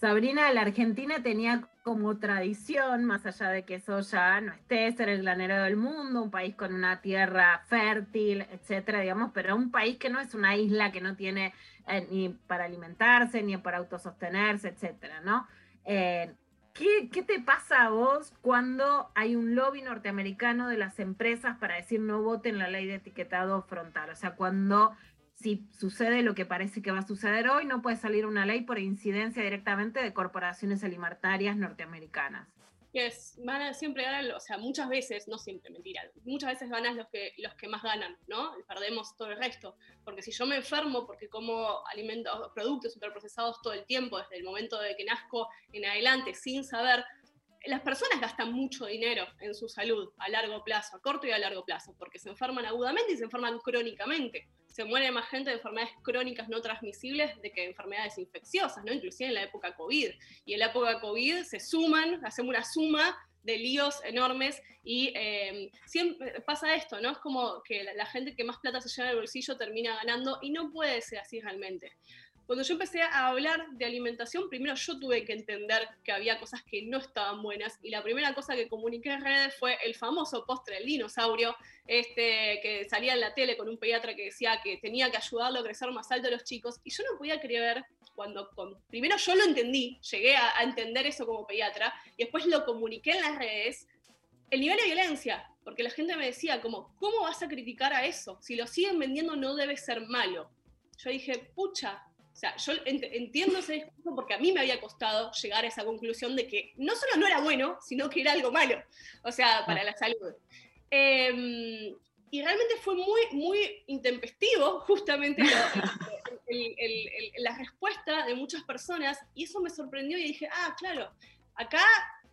Sabrina, la Argentina tenía como tradición, más allá de que eso ya no esté, ser el granero del mundo, un país con una tierra fértil, etcétera, digamos, pero un país que no es una isla que no tiene eh, ni para alimentarse, ni para autosostenerse, etcétera, ¿no? Eh, ¿qué, qué te pasa a vos cuando hay un lobby norteamericano de las empresas para decir no voten la ley de etiquetado frontal? O sea, cuando si sucede lo que parece que va a suceder hoy, no puede salir una ley por incidencia directamente de corporaciones alimentarias norteamericanas. Yes, van a siempre ganan, o sea, muchas veces, no siempre, mentira, muchas veces ganan los que, los que más ganan, ¿no? Perdemos todo el resto. Porque si yo me enfermo porque como alimentos, productos superprocesados todo el tiempo, desde el momento de que nazco en adelante, sin saber, las personas gastan mucho dinero en su salud a largo plazo, a corto y a largo plazo, porque se enferman agudamente y se enferman crónicamente. Se muere más gente de enfermedades crónicas no transmisibles de que de enfermedades infecciosas, ¿no? Inclusive en la época COVID. Y en la época COVID se suman, hacemos una suma de líos enormes y eh, siempre pasa esto, ¿no? Es como que la, la gente que más plata se lleva en el bolsillo termina ganando y no puede ser así realmente. Cuando yo empecé a hablar de alimentación, primero yo tuve que entender que había cosas que no estaban buenas y la primera cosa que comuniqué en redes fue el famoso postre del dinosaurio, este, que salía en la tele con un pediatra que decía que tenía que ayudarlo a crecer más alto a los chicos y yo no podía creer cuando, con- primero yo lo entendí, llegué a, a entender eso como pediatra y después lo comuniqué en las redes, el nivel de violencia, porque la gente me decía como, ¿cómo vas a criticar a eso? Si lo siguen vendiendo no debe ser malo. Yo dije, pucha, sea, yo ent- entiendo ese discurso porque a mí me había costado llegar a esa conclusión de que no solo no era bueno, sino que era algo malo, o sea, para la salud. Eh, y realmente fue muy, muy intempestivo justamente lo- el- el- el- la respuesta de muchas personas y eso me sorprendió y dije, ah, claro, acá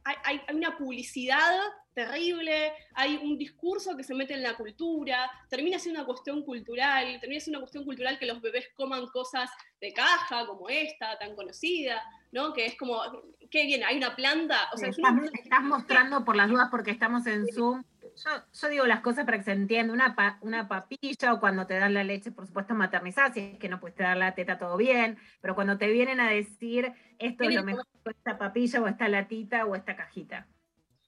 hay, hay- una publicidad terrible, hay un discurso que se mete en la cultura, termina siendo una cuestión cultural, termina siendo una cuestión cultural que los bebés coman cosas de caja como esta, tan conocida, ¿no? Que es como, qué bien, hay una planta, o sea, es una estás mostrando por las dudas porque estamos en Zoom. Yo, yo digo las cosas para que se entienda. Una, pa- una papilla o cuando te dan la leche, por supuesto, maternizada, si es que no pudiste dar la teta, todo bien. Pero cuando te vienen a decir esto es lo mejor, esta papilla o esta latita o esta cajita.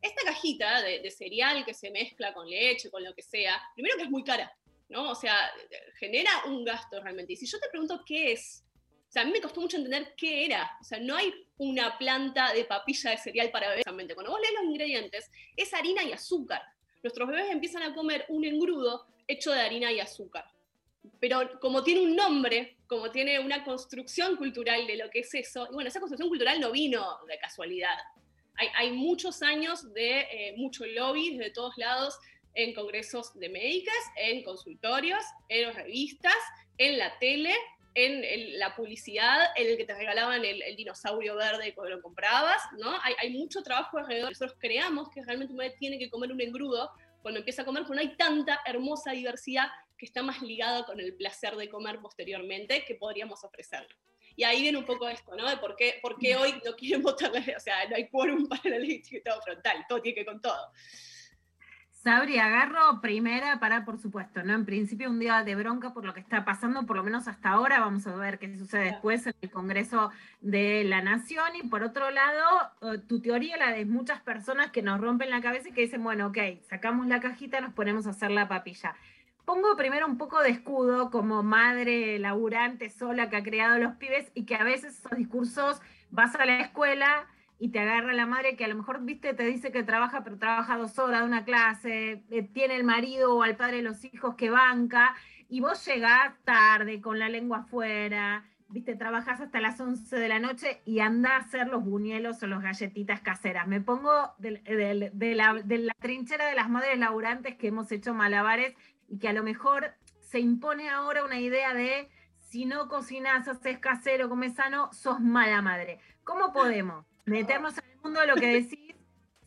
esta cajita de, de cereal que se mezcla con leche, con lo que sea, primero que es muy cara, ¿no? O sea, genera un gasto realmente. Y si yo te pregunto qué es, o sea, a mí me costó mucho entender qué era. O sea, no hay una planta de papilla de cereal para bebés. Cuando vos lees los ingredientes, es harina y azúcar. Nuestros bebés empiezan a comer un engrudo hecho de harina y azúcar. Pero como tiene un nombre, como tiene una construcción cultural de lo que es eso, y bueno, esa construcción cultural no vino de casualidad hay, muchos años de eh, mucho lobby de todos lados en congresos de médicas, en consultorios, en revistas, en la tele, en, el- la publicidad, en el que te regalaban el, el dinosaurio verde cuando lo comprabas, ¿no? Hay, hay mucho trabajo alrededor. Nosotros creamos que realmente un bebé tiene que comer un engrudo cuando empieza a comer, porque no hay tanta hermosa diversidad que está más ligada con el placer de comer posteriormente que podríamos ofrecerle. Y ahí viene un poco esto, ¿no? De por qué, por qué hoy no quieren votar o sea, no hay quórum para la ley de frontal, todo tiene que ver con todo. Sabri, agarro primera para, por supuesto, ¿no? En principio un día de bronca por lo que está pasando, por lo menos hasta ahora, vamos a ver qué sucede después en el Congreso de la Nación. Y por otro lado, eh, tu teoría, la de muchas personas que nos rompen la cabeza y que dicen, bueno, ok, sacamos la cajita, nos ponemos a hacer la papilla. Pongo primero un poco de escudo como madre laburante sola que ha creado los pibes y que a veces esos discursos vas a la escuela y te agarra la madre que a lo mejor, viste, te dice que trabaja, pero trabaja dos horas de una clase, eh, tiene el marido o al padre de los hijos que banca, y vos llegás tarde con la lengua afuera, viste, trabajás hasta las 11 de la noche y anda a hacer los buñuelos o las galletitas caseras. Me pongo de la trinchera de las madres laburantes que hemos hecho malabares y que a lo mejor se impone ahora una idea de si no cocinás, haces casero, comes sano, sos mala madre. ¿Cómo podemos meternos en el mundo de lo que decís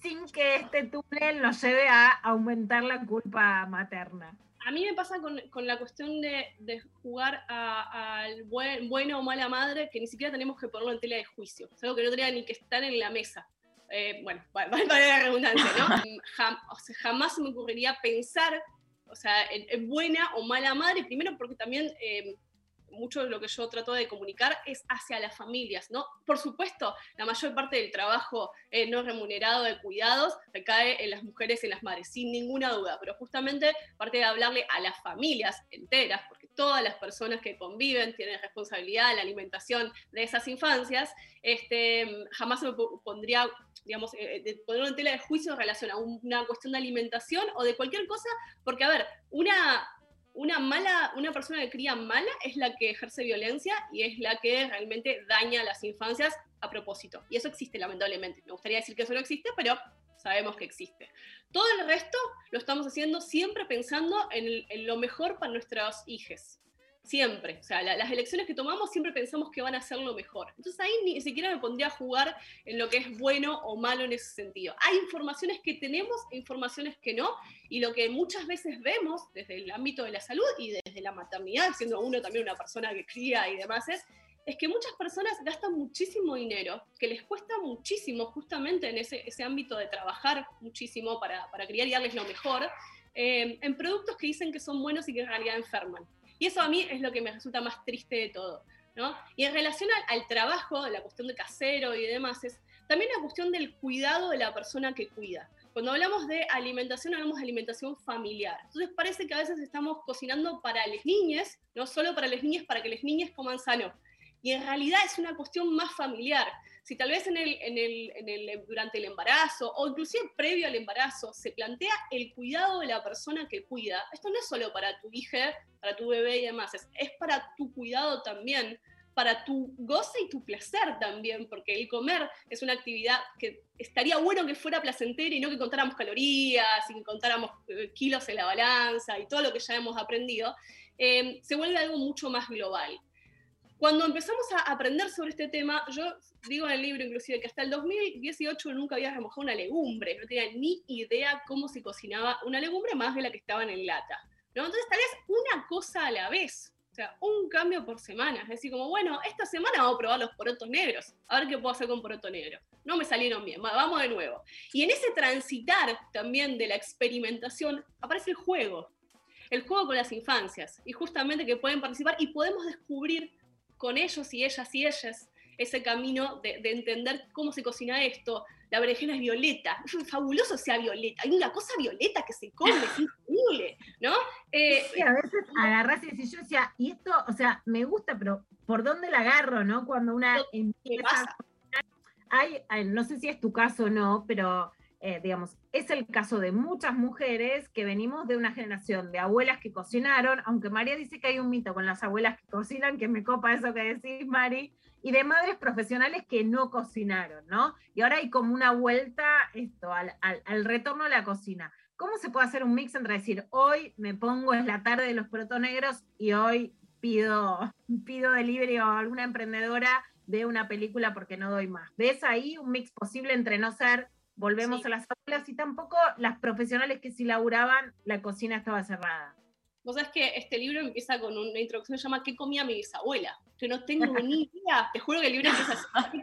sin que este túnel nos lleve a aumentar la culpa materna? A mí me pasa con, con la cuestión de, de jugar a- al buen, buena o mala madre, que ni siquiera tenemos que ponerlo en tela de juicio. Es algo que no tendría ni que estar en la mesa. Eh, bueno, para la redundancia, ¿no? Jam- o sea, jamás se me ocurriría pensar, o sea, en, en buena o mala madre, primero porque también eh, mucho de lo que yo trato de comunicar es hacia las familias, ¿no? Por supuesto, la mayor parte del trabajo eh, no remunerado de cuidados recae en las mujeres y en las madres, sin ninguna duda, pero justamente parte de hablarle a las familias enteras, porque todas las personas que conviven tienen responsabilidad en la alimentación de esas infancias, este, jamás se me po- pondría, digamos, eh, de ponerlo en tela de juicio en relación a un- una cuestión de alimentación o de cualquier cosa, porque, a ver, una, una mala, una persona que cría mala es la que ejerce violencia y es la que realmente daña a las infancias a propósito. Y eso existe lamentablemente. Me gustaría decir que eso no existe, pero sabemos que existe. Todo el resto lo estamos haciendo siempre pensando en, en lo mejor para nuestros hijos. Siempre. O sea, la- las elecciones que tomamos siempre pensamos que van a ser lo mejor. Entonces ahí ni siquiera me pondría a jugar en lo que es bueno o malo en ese sentido. Hay informaciones que tenemos e informaciones que no, y lo que muchas veces vemos desde el ámbito de la salud y desde la maternidad, siendo uno también una persona que cría y demás, es, que muchas personas gastan muchísimo dinero, que les cuesta muchísimo justamente en ese, ámbito de trabajar muchísimo para, para criar y darles lo mejor, eh, en productos que dicen que son buenos y que en realidad enferman. Y eso a mí es lo que me resulta más triste de todo. ¿no? Y en relación al, al trabajo, la cuestión de casero y demás, es también la cuestión del cuidado de la persona que cuida. Cuando hablamos de alimentación, hablamos de alimentación familiar. Entonces parece que a veces estamos cocinando para las niñas, no solo para las niñas, para que las niñas coman sano. Y en realidad es una cuestión más familiar. Si tal vez en el, en el, durante el embarazo o inclusive previo al embarazo se plantea el cuidado de la persona que cuida, esto no es solo para tu hija, para tu bebé y demás, es, es para tu cuidado también, para tu goce y tu placer también, porque el comer es una actividad que estaría bueno que fuera placentera y no que contáramos calorías y que contáramos eh, kilos en la balanza y todo lo que ya hemos aprendido, eh, se vuelve algo mucho más global. Cuando empezamos a aprender sobre este tema, yo digo en el libro inclusive que hasta el 2018 nunca había remojado una legumbre, no tenía ni idea cómo se cocinaba una legumbre más de la que estaban en lata. ¿no? Entonces tal vez una cosa a la vez, o sea, un cambio por semana. Es decir, como, bueno, esta semana vamos a probar los porotos negros, a ver qué puedo hacer con poroto negro. No me salieron bien, va- vamos de nuevo. Y en ese transitar también de la experimentación aparece el juego, el juego con las infancias, y justamente que pueden participar y podemos descubrir con ellos y ellas y ellas ese camino de, de entender cómo se cocina esto. La berenjena es violeta, es fabuloso sea violeta, hay una cosa violeta que se come, es increíble, ¿no? Eh, Sí, a veces agarrás y decís, yo decía, y esto, o sea, me gusta, pero ¿por dónde la agarro, no? Cuando una empieza hay, hay- no sé si es tu caso o no, pero eh, digamos, es el caso de muchas mujeres que venimos de una generación de abuelas que cocinaron, aunque María dice que hay un mito con las abuelas que cocinan, que me copa eso que decís, Mari, y de madres profesionales que no cocinaron, ¿no? Y ahora hay como una vuelta esto, al, al- al retorno a la cocina. ¿Cómo se puede hacer un mix entre decir, hoy me pongo, es la tarde de los protos negros y hoy pido, pido delivery o alguna emprendedora de una película porque no doy más? ¿Ves ahí un mix posible entre no ser, volvemos a las abuelas y tampoco las profesionales que si laburaban, la cocina estaba cerrada? Vos sabés que este libro empieza con una introducción que se llama ¿Qué comía mi bisabuela? Que no tengo ni idea. Te juro que el libro empieza así.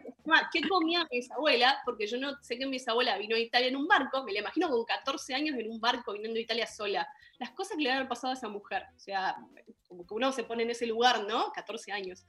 ¿Qué comía mi bisabuela? Porque yo no sé que mi bisabuela vino a Italia en un barco. Me la imagino con 14 años en un barco viniendo a Italia sola. Las cosas que le han pasado a esa mujer. O sea, como que uno se pone en ese lugar, ¿no? 14 años.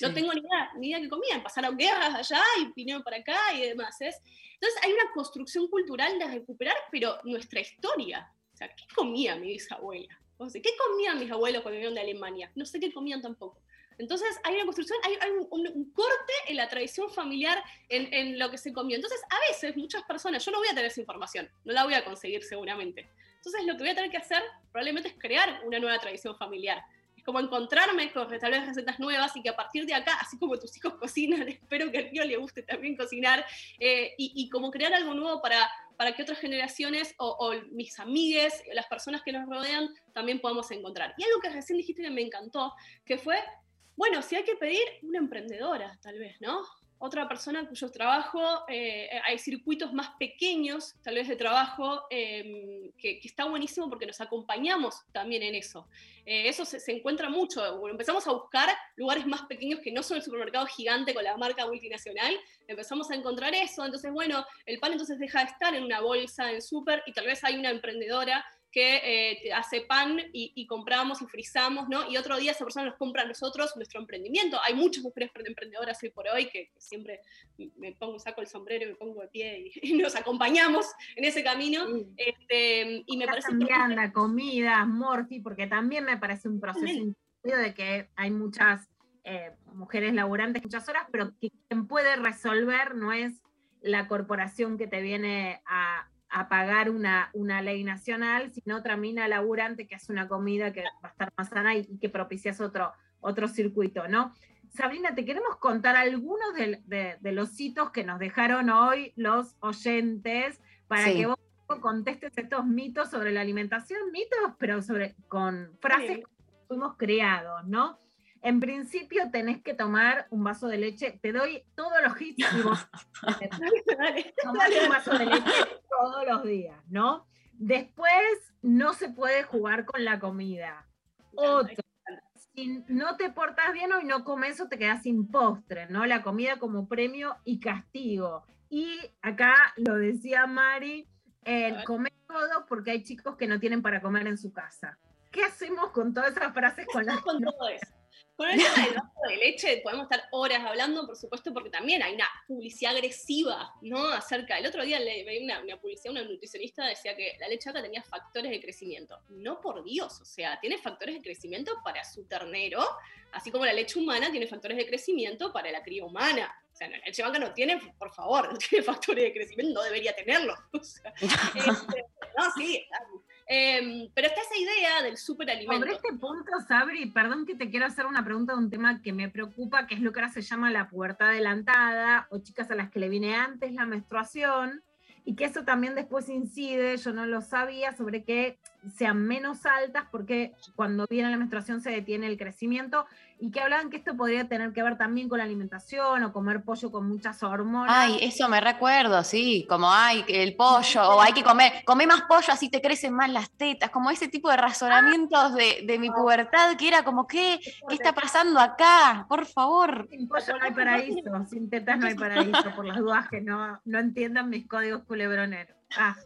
No Sí. tengo ni idea, ni idea que comían. Pasaron guerras allá y vinieron para acá y demás. ¿es? Entonces hay una construcción cultural de recuperar, pero nuestra historia. O sea, ¿qué comía mi bisabuela? O sea, ¿qué comían mis abuelos cuando vinieron de Alemania? No sé qué comían tampoco. Entonces hay una construcción, hay, un corte en la tradición familiar en, en lo que se comió. Entonces a veces muchas personas, yo no voy a tener esa información, no la voy a conseguir seguramente. Entonces lo que voy a tener que hacer probablemente es crear una nueva tradición familiar. Como encontrarme con tal vez recetas nuevas y que a partir de acá, así como tus hijos cocinan, espero que al mío le guste también cocinar eh, y, como crear algo nuevo para, para que otras generaciones o, o mis amigues, las personas que nos rodean, también podamos encontrar. Y algo que recién dijiste que me encantó, que fue, bueno, si hay que pedir una emprendedora, tal vez, ¿no? Otra persona cuyo trabajo, eh, hay circuitos más pequeños, tal vez de trabajo, eh, que, que está buenísimo porque nos acompañamos también en eso. Eh, eso se, se encuentra mucho. Bueno, empezamos a buscar lugares más pequeños que no son el supermercado gigante con la marca multinacional. Empezamos a encontrar eso. Entonces, bueno, el pan entonces deja de estar en una bolsa en súper y tal vez hay una emprendedora que eh, hace pan y, y compramos y frizamos, ¿no? Y otro día esa persona nos compra a nosotros nuestro emprendimiento. Hay muchas mujeres emprendedoras hoy por hoy que, que siempre me pongo, saco el sombrero y me pongo de pie y, y nos acompañamos en ese camino. Este, y me parece Morphy, porque también me parece un proceso de que hay muchas eh, mujeres laburantes muchas horas, pero que quien puede resolver no es la corporación que te viene a, a pagar una, una ley nacional, sino otra mina laburante que hace una comida que va a estar más sana y, y que propicias otro, otro circuito, ¿no? Sabrina, te queremos contar algunos de, de- de los hitos que nos dejaron hoy los oyentes para Sí. que vos contestes estos mitos sobre la alimentación, mitos, pero sobre con frases Bien. fuimos criados, ¿no? En principio tenés que tomar un vaso de leche, te doy todos los hits y vos tomás un vaso de leche todos los días, ¿no? Después no se puede jugar con la comida. Otro, si no te portas bien hoy no comes o te quedas sin postre, ¿no? La comida como premio y castigo. Y acá lo decía Mari, el comer todo porque hay chicos que no tienen para comer en su casa. ¿Qué hacemos con todas esas frases con las con todo eso? Con el tema del vaso de leche podemos estar horas hablando, por supuesto, porque también hay una publicidad agresiva, ¿no? Acerca, el otro día le veía una, una publicidad, una nutricionista decía que la leche vaca tenía factores de crecimiento. No por Dios, o sea, tiene factores de crecimiento para su ternero, así como la leche humana tiene factores de crecimiento para la cría humana. O sea, la leche vaca no tiene, por favor, no tiene factores de crecimiento, no debería tenerlo. O sea, este, no, sí, Em, pero está esa idea del superalimento. Sobre este punto, Sabri, perdón que te quiero hacer una pregunta de un tema que me preocupa, que es lo que ahora se llama la pubertad adelantada, o chicas a las que le viene antes la menstruación, y que eso también después incide, yo no lo sabía, sobre que sean menos altas porque cuando viene la menstruación se detiene el crecimiento y que hablaban que esto podría tener que ver también con la alimentación o comer pollo con muchas hormonas. Ay, eso me recuerdo, sí, como ay, que el pollo, o hay que comer, come más pollo así te crecen más las tetas, como ese tipo de razonamientos de, de mi pubertad que era como, ¿qué, ¿qué está pasando acá? Por favor. Sin pollo no hay paraíso, sin tetas no hay paraíso, por las dudas que no, no entiendan mis códigos culebroneros. Ah.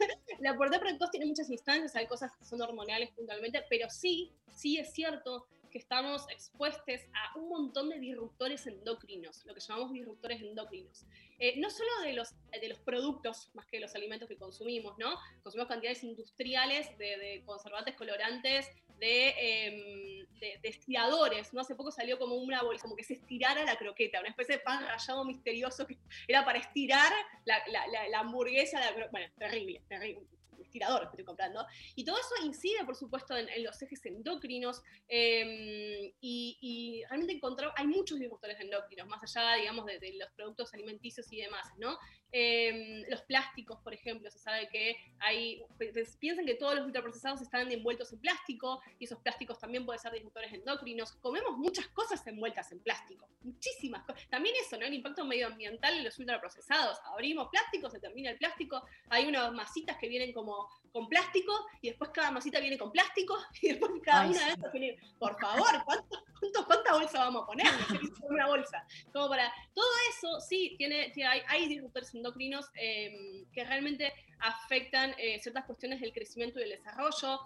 La pubertad precoz tiene muchas instancias, hay cosas que son hormonales puntualmente, pero sí, sí es cierto que estamos expuestos a un montón de disruptores endocrinos, lo que llamamos disruptores endocrinos. Eh, no solo de los, de los productos, más que de los alimentos que consumimos, ¿no? Consumimos cantidades industriales de, de conservantes, colorantes, de, em, de, de estiradores, ¿no? Hace poco salió como una bol- como que se estirara la croqueta, una especie de pan rallado misterioso que era para estirar la, la- la- la hamburguesa, bueno, terrible, terrible estirador que estoy comprando. Y todo eso incide, por supuesto, en, los ejes endocrinos eh, y, y realmente encontrar, hay muchos disruptores endocrinos, más allá, digamos, de los productos alimenticios y demás, ¿no? Eh, los plásticos, por ejemplo, se sabe que hay, pues, piensan que todos los ultraprocesados están envueltos en plástico y esos plásticos también pueden ser disruptores endocrinos. Comemos muchas cosas envueltas en plástico, muchísimas cosas. También eso, ¿no? El impacto medioambiental en los ultraprocesados. Abrimos plástico, se termina el plástico, hay unas masitas que vienen como con plástico y después cada masita viene con plástico y después cada Ay, una sí. de esas viene, por favor, ¿cuánto, ¿cuánta bolsa vamos a poner? Una bolsa. Todo eso sí, tiene, hay, disruptores endocrinos eh, que realmente afectan eh, ciertas cuestiones del crecimiento y del desarrollo.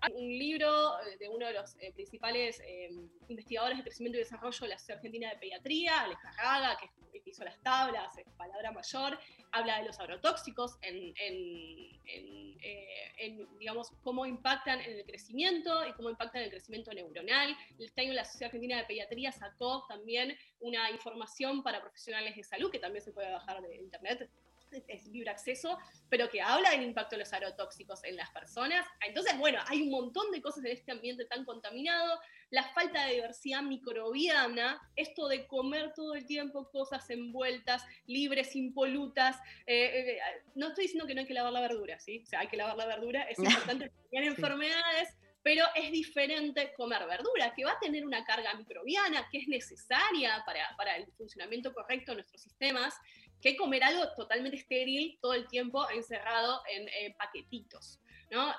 Hay un libro eh, de uno de los eh, principales eh, investigadores de crecimiento y desarrollo de la Sociedad Argentina de Pediatría, Alejarraga, que, es- hizo las tablas, es palabra mayor, habla de los agrotóxicos en, en- en, eh, en, digamos, cómo impactan en el crecimiento y cómo impactan en el crecimiento neuronal. Este año la Sociedad Argentina de Pediatría sacó también una información para profesionales de salud, que también se puede bajar de internet, es libre acceso, pero que habla del impacto de los agrotóxicos en las personas. Entonces, bueno, hay un montón de cosas en este ambiente tan contaminado, la falta de diversidad microbiana, esto de comer todo el tiempo cosas envueltas, libres, impolutas. eh, eh, no estoy diciendo que no hay que lavar la verdura, ¿sí? O sea, hay que lavar la verdura, es importante porque hay enfermedades, pero es diferente comer verdura, que va a tener una carga microbiana que es necesaria para, para el funcionamiento correcto de nuestros sistemas, que comer algo totalmente estéril todo el tiempo encerrado en eh, paquetitos. ¿no?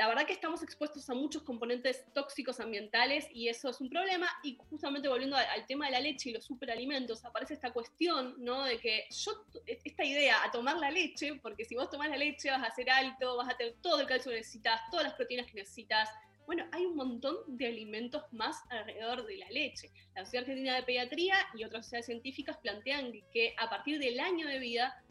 La verdad que estamos expuestos a muchos componentes tóxicos ambientales y eso es un problema. Y justamente volviendo al tema de la leche y los superalimentos, aparece esta cuestión, ¿no? De que yo, esta idea a tomar la leche, porque si vos tomás la leche vas a ser alto, vas a tener todo el calcio que necesitas, todas las proteínas que necesitas. Bueno, hay un montón de alimentos más alrededor de la leche. La Sociedad Argentina de Pediatría y otras sociedades científicas plantean que a partir del año de vida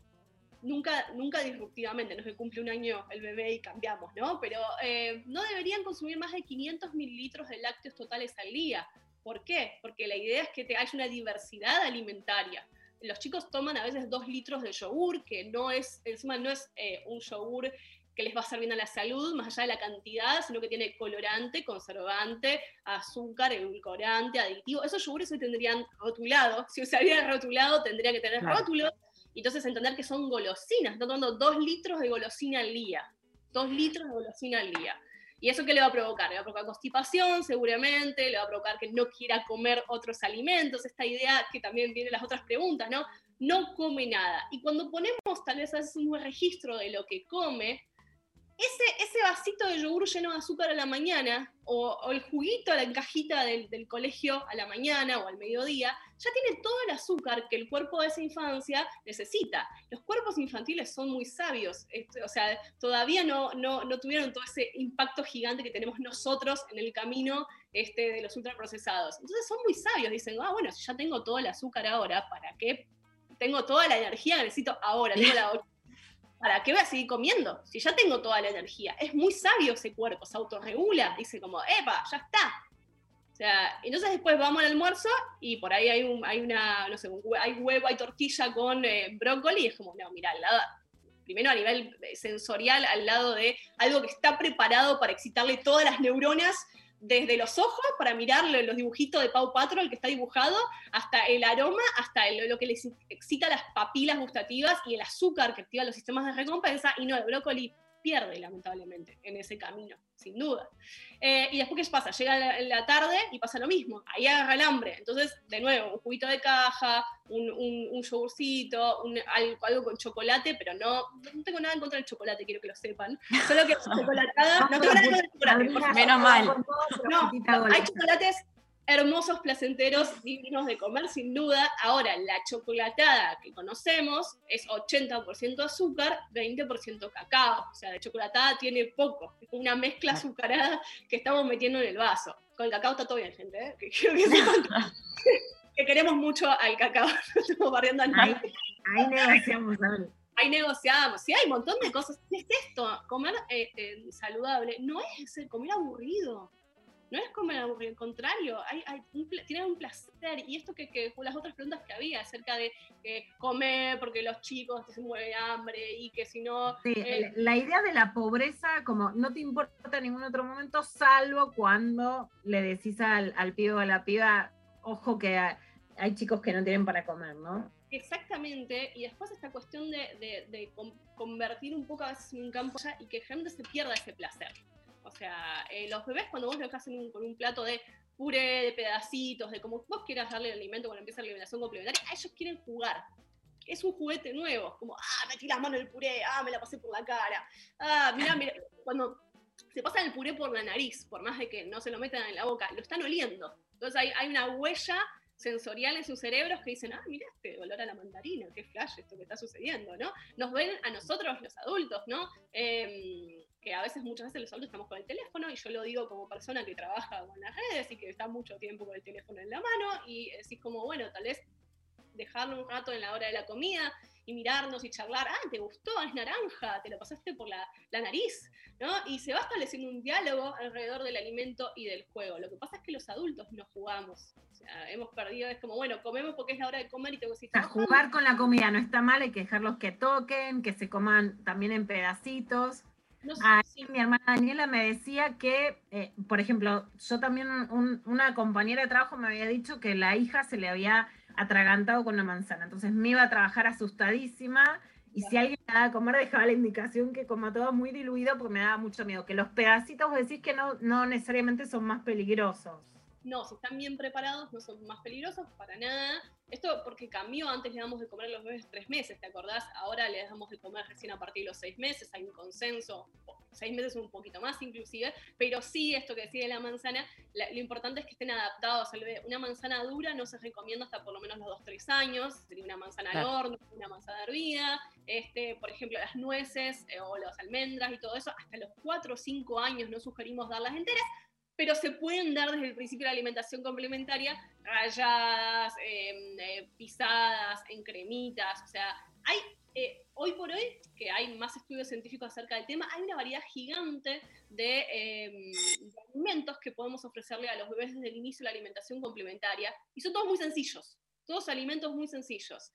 nunca, nunca disruptivamente, no es que cumple un año el bebé y cambiamos, ¿no? Pero eh, no deberían consumir más de 500 mililitros de lácteos totales al día. ¿Por qué? Porque la idea es que te, haya una diversidad alimentaria. Los chicos toman a veces dos litros de yogur, que no es, encima no es eh, un yogur que les va a hacer bien a la salud, más allá de la cantidad, sino que tiene colorante, conservante, azúcar, edulcorante, aditivo. Esos yogures hoy tendrían rotulado. Si hubiera rotulado, tendría que tener Claro. rótulo. Entonces entender que son golosinas. Están tomando dos litros de golosina al día. Dos litros de golosina al día. ¿Y eso qué le va a provocar? Le va a provocar constipación, seguramente, le va a provocar que no quiera comer otros alimentos, esta idea que también viene en las otras preguntas, ¿no? No come nada. Y cuando ponemos tal vez haces un registro de lo que come, ese, ese vasito de yogur lleno de azúcar a la mañana, o, o el juguito, la encajita del, del colegio a la mañana o al mediodía, ya tiene todo el azúcar que el cuerpo de esa infancia necesita. Los cuerpos infantiles son muy sabios, este, o sea, todavía no, no, no tuvieron todo ese impacto gigante que tenemos nosotros en el camino este, de los ultraprocesados. Entonces son muy sabios, dicen, ah, bueno, si ya tengo todo el azúcar ahora, ¿para qué? Tengo toda la energía que necesito ahora, ¿para qué voy a seguir comiendo? Si ya tengo toda la energía. Es muy sabio ese cuerpo, se autorregula, dice como, epa, ya está. Sea, entonces después vamos al almuerzo y por ahí hay, un, hay una, no sé, un hay huevo, hay tortilla con eh, brócoli y es como, no, mira, al lado, primero a nivel eh, sensorial, al lado de algo que está preparado para excitarle todas las neuronas desde los ojos para mirar lo- los dibujitos de Pau Patrol que está dibujado, hasta el aroma, hasta lo que les excita las papilas gustativas y el azúcar que activa los sistemas de recompensa, y no, el brócoli pierde lamentablemente en ese camino, sin duda. Eh, y después, ¿qué pasa? Llega la, la tarde y pasa lo mismo, ahí agarra el hambre, entonces, de nuevo, un juguito de caja, un, un, un yogurcito, un- algo, algo con chocolate, pero no, no tengo nada en contra del chocolate, quiero que lo sepan, solo que chocolatada, no tengo nada en contra del chocolate. Menos mal. No, hay chocolates hermosos, placenteros, divinos de comer, sin duda. Ahora, la chocolatada que conocemos es 80% azúcar, 20% cacao. O sea, de chocolatada tiene poco. Es una mezcla azucarada que estamos metiendo en el vaso. Con el cacao está todo bien, gente. ¿eh? Que, queremos mucho al cacao. No estamos barriendo a nadie. Ahí negociamos. Ahí negociamos. Sí, hay un montón de cosas. ¿Qué es esto? Comer eh, eh, saludable no es el comer aburrido. No es comer aburrido, al contrario, hay, hay un, pla- tiene un placer. Y esto que, que con las otras preguntas que había acerca de eh, comer porque los chicos te se mueren de hambre y que si no. Sí, eh, la idea de la pobreza, como no te importa en ningún otro momento, salvo cuando le decís al, al pibe o a la piba, ojo que hay, hay chicos que no tienen para comer, ¿no? Exactamente, y después esta cuestión de, de- de con- convertir un poco a veces en un campo y que gente se pierda ese placer. O sea, eh, los bebés cuando vos lo dejas en un- con un plato de puré, de pedacitos, de como vos quieras darle el alimento cuando empieza la alimentación complementaria, a ellos quieren jugar. Es un juguete nuevo, como, ah, metí las manos en el puré, ah, me la pasé por la cara, ah, mirá, mirá, cuando se pasan el puré por la nariz, por más de que no se lo metan en la boca, lo están oliendo. Entonces hay, una huella sensorial en sus cerebros que dicen, ah, mira este olor a la mandarina, qué flash esto que está sucediendo, ¿no? Nos ven a nosotros, los adultos, ¿no? Em, que a veces, muchas veces los adultos estamos con el teléfono, y yo lo digo como persona que trabaja con las redes y que está mucho tiempo con el teléfono en la mano, y decís como, bueno, tal vez dejarlo un rato en la hora de la comida y mirarnos y charlar, ah, te gustó, es naranja, te lo pasaste por la, la nariz, ¿no? Y se va estableciendo un diálogo alrededor del alimento y del juego. Lo que pasa es que los adultos no jugamos. O sea, hemos perdido, es como, bueno, comemos porque es la hora de comer y tengo que decir, O sea, jugar con la comida no está mal, hay que dejarlos que toquen, que se coman también en pedacitos. No sé, Ah, sí. Mi hermana Daniela me decía que, eh, por ejemplo, yo también, un- una compañera de trabajo me había dicho que la hija se le había atragantado con una manzana. Entonces me iba a trabajar asustadísima y si alguien me daba a comer dejaba la indicación que coma todo muy diluido porque me daba mucho miedo. Que los pedacitos vos decís que no, no necesariamente son más peligrosos. No, si están bien preparados, no son más peligrosos para nada. Esto porque cambió, antes le damos de comer a los bebés tres meses, ¿te acordás? Ahora le damos de comer recién a partir de los seis meses, hay un consenso, seis meses un poquito más inclusive, pero sí, esto que decía de la manzana, la- lo importante es que estén adaptados al bebé. Una manzana dura no se recomienda hasta por lo menos los dos, tres años, sería una manzana al Claro. horno, una manzana hervida, este, por ejemplo, las nueces eh, o las almendras y todo eso, hasta los cuatro o cinco años no sugerimos darlas enteras, pero se pueden dar desde el principio la alimentación complementaria, rayadas, eh, eh, pisadas, en cremitas, o sea, hay, eh, hoy por hoy, que hay más estudios científicos acerca del tema, hay una variedad gigante de, de alimentos que podemos ofrecerle a los bebés desde el inicio de la alimentación complementaria, y son todos muy sencillos. Todos alimentos muy sencillos.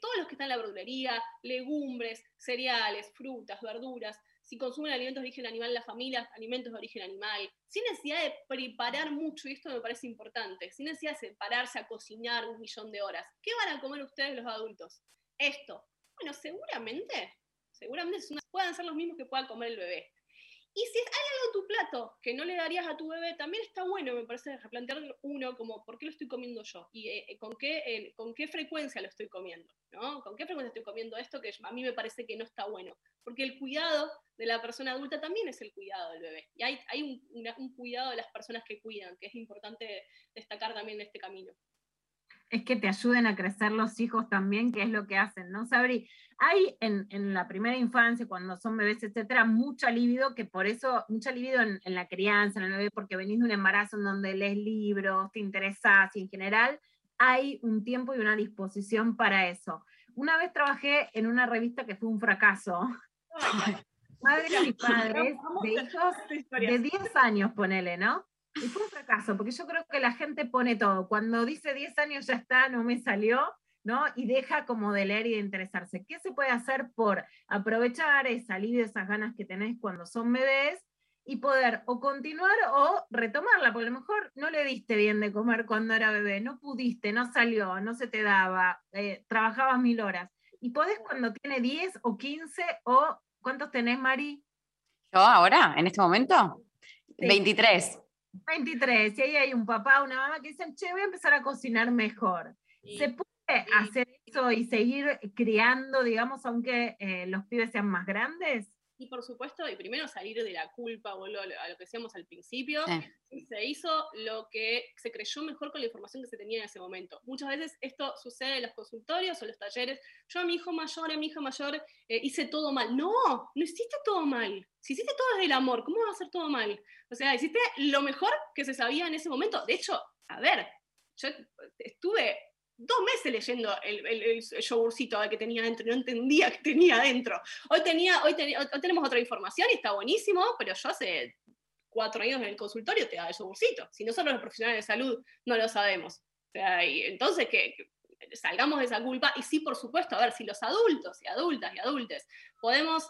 Todos los que están en la verdulería, legumbres, cereales, frutas, verduras, si consumen alimentos de origen animal en la familia, alimentos de origen animal, sin necesidad de preparar mucho, y esto me parece importante, sin necesidad de separarse a cocinar un millón de horas. ¿Qué van a comer ustedes los adultos? Esto. Bueno, seguramente, seguramente una- puedan ser los mismos que pueda comer el bebé. Y si hay algo en tu plato que no le darías a tu bebé, también está bueno, me parece, replantear uno como, ¿por qué lo estoy comiendo yo? ¿Y eh, eh, con, qué, con qué frecuencia lo estoy comiendo? ¿no? ¿Con qué frecuencia estoy comiendo esto que a mí me parece que no está bueno? Porque el cuidado de la persona adulta también es el cuidado del bebé. Y hay, hay un, un cuidado de las personas que cuidan, que es importante destacar también en este camino. es que te ayuden a crecer los hijos también, que es lo que hacen, ¿no, Sabri? Hay en, en la primera infancia, cuando son bebés, etcétera, mucha libido, que por eso, mucha libido en, en la crianza, en el bebé, porque venís de un embarazo en donde lees libros, te interesás, y en general hay un tiempo y una disposición para eso. Una vez trabajé en una revista que fue un fracaso. Madres y padres de hijos de 10 años, ponele, ¿no? Y fue un fracaso, porque yo creo que la gente pone todo. Cuando dice 10 años ya está, no me salió, ¿no? Y deja como de leer y de interesarse. ¿Qué se puede hacer por aprovechar esa alivio, esas ganas que tenés cuando son bebés y poder o continuar o retomarla? Porque a lo mejor no le diste bien de comer cuando era bebé, no pudiste, no salió, no se te daba, eh, trabajabas mil horas. Y podés cuando tiene 10 o 15 o ¿cuántos tenés, Mari? ¿Yo ahora, en este momento? Sí. 23. 23, y ahí hay un papá, una mamá que dicen, che, voy a empezar a cocinar mejor. ¿Se puede hacer eso y seguir criando, digamos, aunque eh, los pibes sean más grandes? Y por supuesto, y primero salir de la culpa, vuelvo a lo, a lo que decíamos al principio, Sí. se hizo lo que se creyó mejor con la información que se tenía en ese momento. Muchas veces esto sucede en los consultorios o en los talleres. Yo a mi hijo mayor, a mi hija mayor, eh, hice todo mal. No, no hiciste todo mal. Si hiciste todo desde el amor, ¿cómo va a ser todo mal? O sea, hiciste lo mejor que se sabía en ese momento. De hecho, a ver, yo estuve dos meses leyendo el, el, yogurcito que tenía dentro, no entendía que tenía dentro. Hoy, tenía, hoy, tenemos otra información y está buenísimo, pero yo hace cuatro años en el consultorio te da el yogurcito. Si nosotros los profesionales de salud no lo sabemos. O sea, y entonces que salgamos de esa culpa y sí, por supuesto, a ver, si los adultos y adultas y adultes podemos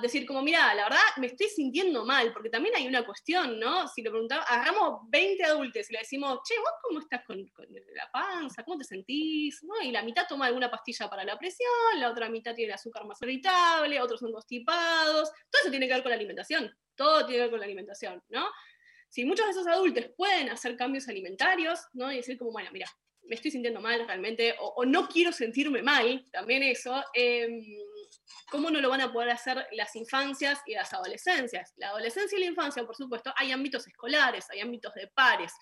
decir como, mira, la verdad me estoy sintiendo mal, porque también hay una cuestión, ¿no? Si le preguntamos, agarramos 20 adultos y le decimos, che, ¿vos cómo estás con, con la panza? ¿Cómo te sentís? ¿No? Y la mitad toma alguna pastilla para la presión, la otra mitad tiene el azúcar más irritable, otros son constipados. Todo eso tiene que ver con la alimentación. Todo tiene que ver con la alimentación, ¿no? Si muchos de esos adultos pueden hacer cambios alimentarios, ¿no? Y decir como, bueno, mira, me estoy sintiendo mal realmente, o, o no quiero sentirme mal, también eso, em, ¿cómo no lo van a poder hacer las infancias y las adolescencias? La adolescencia y la infancia, por supuesto, hay ámbitos escolares, hay ámbitos de pares.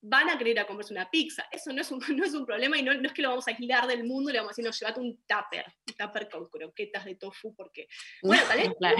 Van a querer ir a comerse una pizza. Eso no es un, no es un problema y no, no es que lo vamos a aislar del mundo y le vamos a decir, no, llévate un tupper, un tupper con croquetas de tofu, porque, bueno, tal vez, Claro.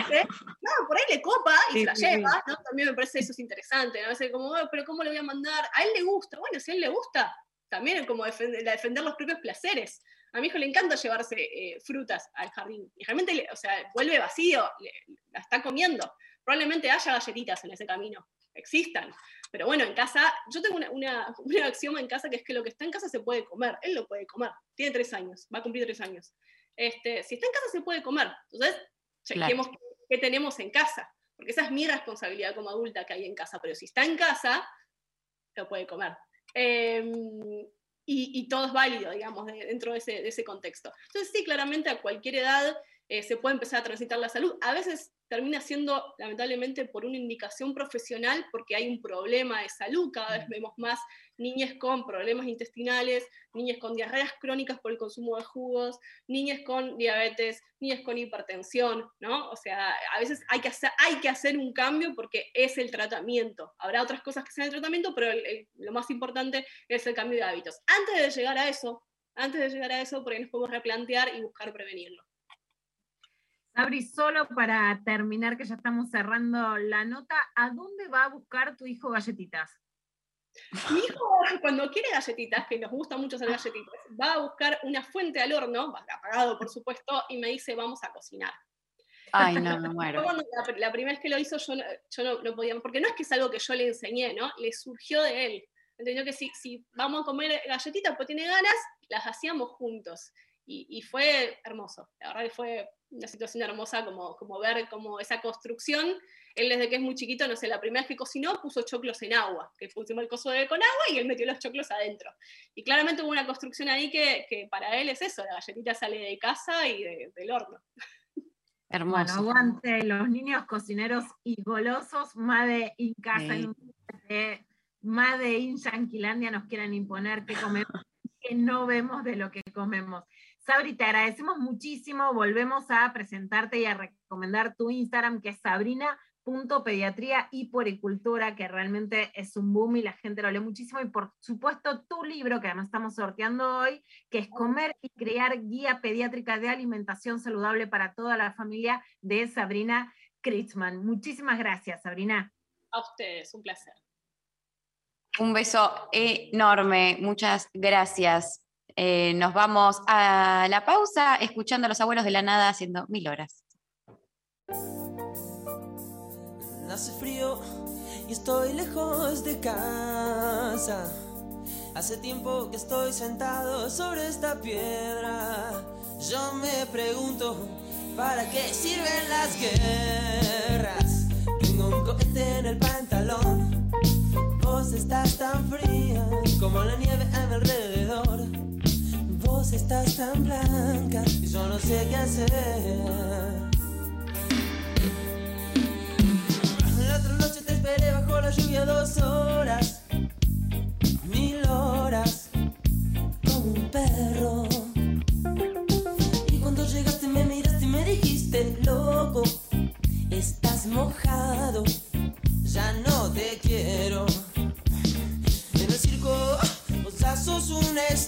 no por ahí le copa y Sí, se la sí, lleva, sí. ¿no? También me parece eso es interesante, ¿no? A veces como, "Ah, pero ¿cómo le voy a mandar? A él le gusta, bueno, si a él le gusta, también como defender, defender los propios placeres. A mi hijo le encanta llevarse eh, frutas al jardín. Y realmente, o sea, vuelve vacío, le- la está comiendo. Probablemente haya galletitas en ese camino, existan. Pero bueno, en casa, yo tengo una, una, una axioma en casa que es que lo que está en casa se puede comer. Él lo puede comer. Tiene tres años, va a cumplir tres años. Este, si está en casa se puede comer. Entonces, chequemos qué, qué tenemos en casa. Porque esa es mi responsabilidad como adulta que hay en casa. Pero si está en casa, lo puede comer. Eh, y, y todo es válido, digamos, de- dentro de ese, de ese contexto. Entonces, sí, claramente a cualquier edad eh, se puede empezar a transitar la salud. A veces termina siendo, lamentablemente, por una indicación profesional, porque hay un problema de salud. Cada vez vemos más niñas con problemas intestinales, niñas con diarreas crónicas por el consumo de jugos, niñas con diabetes, niñas con hipertensión, ¿no? O sea, a veces hay que hacer, hay que hacer un cambio porque es el tratamiento. Habrá otras cosas que sean el tratamiento, pero el- el- lo más importante es el cambio de hábitos. Antes de llegar a eso, antes de llegar a eso, por ahí nos podemos replantear y buscar prevenirlo. Sabri, solo para terminar, que ya estamos cerrando la nota, ¿a dónde va a buscar tu hijo galletitas? Mi hijo, cuando quiere galletitas, que nos gusta mucho hacer galletitas, va a buscar una fuente al horno, apagado por supuesto, y me dice, vamos a cocinar. Ay, no, me muero. cuando la, la primera vez que lo hizo, yo, no, yo no, no podía, porque no es que es algo que yo le enseñé, ¿no? Le surgió de él. Entendió que si, si vamos a comer galletitas porque tiene ganas, las hacíamos juntos. Y, y fue hermoso. La verdad que fue una situación hermosa como, como ver como esa construcción. Él desde que es muy chiquito, no sé, la primera vez que cocinó puso choclos en agua, que pusimos el coso de con agua y él metió los choclos adentro. Y claramente hubo una construcción ahí que, que para él es eso, la galletita sale de casa y de- del horno. Bueno, aguante los niños cocineros y golosos, Made in casa, Sí. en Made in Yanquilandia nos quieran imponer que comemos, que no vemos de lo que comemos. Sabri, te agradecemos muchísimo. Volvemos a presentarte y a recomendar tu Instagram, que es sabrina.pediatría y puericultura, que realmente es un boom y la gente lo lee muchísimo. Y por supuesto, tu libro, que además estamos sorteando hoy, que es Comer y Crear Guía Pediátrica de Alimentación Saludable para toda la familia de Sabrina Kritzman. Muchísimas gracias, Sabrina. A ustedes, un placer. Un beso enorme, muchas gracias. Eh, nos vamos a la pausa escuchando a los abuelos de la nada haciendo mil horas. Hace frío y estoy lejos de casa. Hace tiempo que estoy sentado sobre esta piedra. Yo me pregunto, ¿para qué sirven las guerras? Tengo un cohete en el pantalón. Vos estás tan fría como la nieve a mi alrededor. Estás tan blanca y yo no sé qué hacer. La otra noche te esperé bajo la lluvia dos horas, mil horas, como un perro. Y cuando llegaste me miraste y me dijiste, loco, estás mojado, ya no te quiero. En el circo, vos ya sos estrella,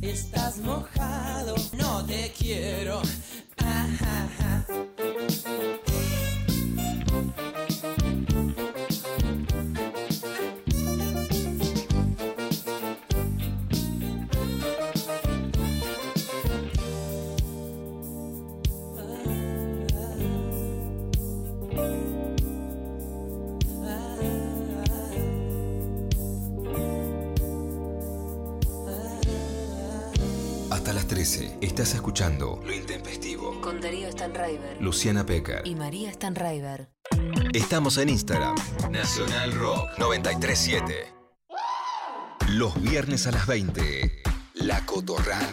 Estás mojado, no te quiero. Ajá. Hasta estás escuchando Lo Intempestivo. Con Darío Stanraiver. Luciana Pecker. Y María Stanraiver. Estamos en Instagram. Nacional Rock 937. Los viernes a las 20. La Cotorral.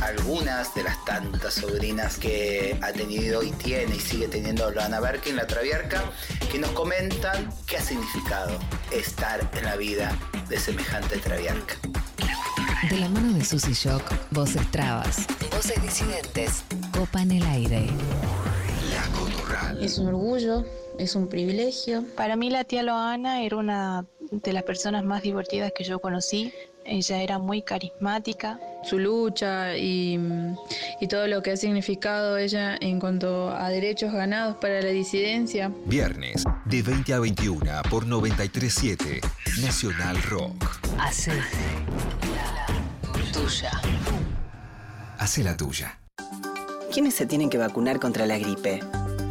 Algunas de las tantas sobrinas que ha tenido y tiene y sigue teniendo Loana Berkin, la Traviarca, que nos comentan qué ha significado estar en la vida de semejante Traviarca. De la mano de Susy Shock, voces trabas, voces disidentes, copan el aire. Es un orgullo, es un privilegio. Para mí la tía Loana era una de las personas más divertidas que yo conocí. Ella era muy carismática. su lucha y, y todo lo que ha significado ella en cuanto a derechos ganados para la disidencia. Viernes de 20 a 21 por 937 Nacional Rock. Hace tuya. Hace la tuya. ¿Quiénes se tienen que vacunar contra la gripe?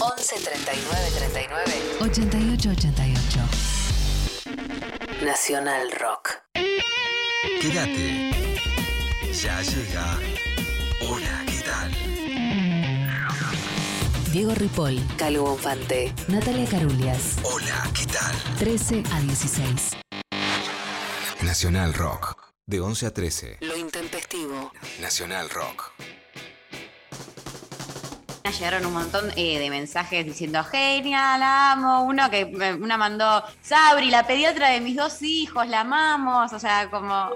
11 39 39 88 88. Nacional Rock. Quédate. Ya llega. Hola, ¿qué tal? Diego Ripoll, Calvo Bonfante, Natalia Carulias. Hola, ¿qué tal? 13 a 16. Nacional Rock. De 11 a 13. Lo intempestivo. Nacional Rock. Llegaron un montón eh, de mensajes diciendo genial, la amo. Uno que eh, una mandó Sabri, la pediatra de mis dos hijos, la amamos. O sea, como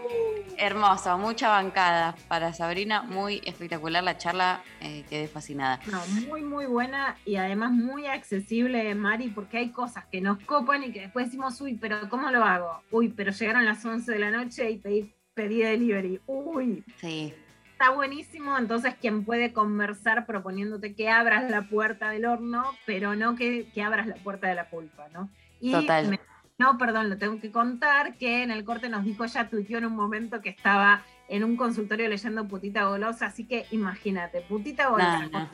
hermoso, mucha bancada para Sabrina, muy espectacular la charla, eh, quedé fascinada. No, muy, muy buena y además muy accesible, Mari, porque hay cosas que nos copan y que después decimos, uy, pero ¿cómo lo hago? Uy, pero llegaron las 11 de la noche y pedí, pedí delivery. Uy. Sí. Está buenísimo, entonces quien puede conversar proponiéndote que abras la puerta del horno, pero no que, que abras la puerta de la culpa, ¿no? Y Total. me- no, perdón, lo tengo que contar, que en el corte nos dijo, ella tuiteó en un momento que estaba en un consultorio leyendo Putita Golosa, así que imagínate, Putita Golosa, No, no.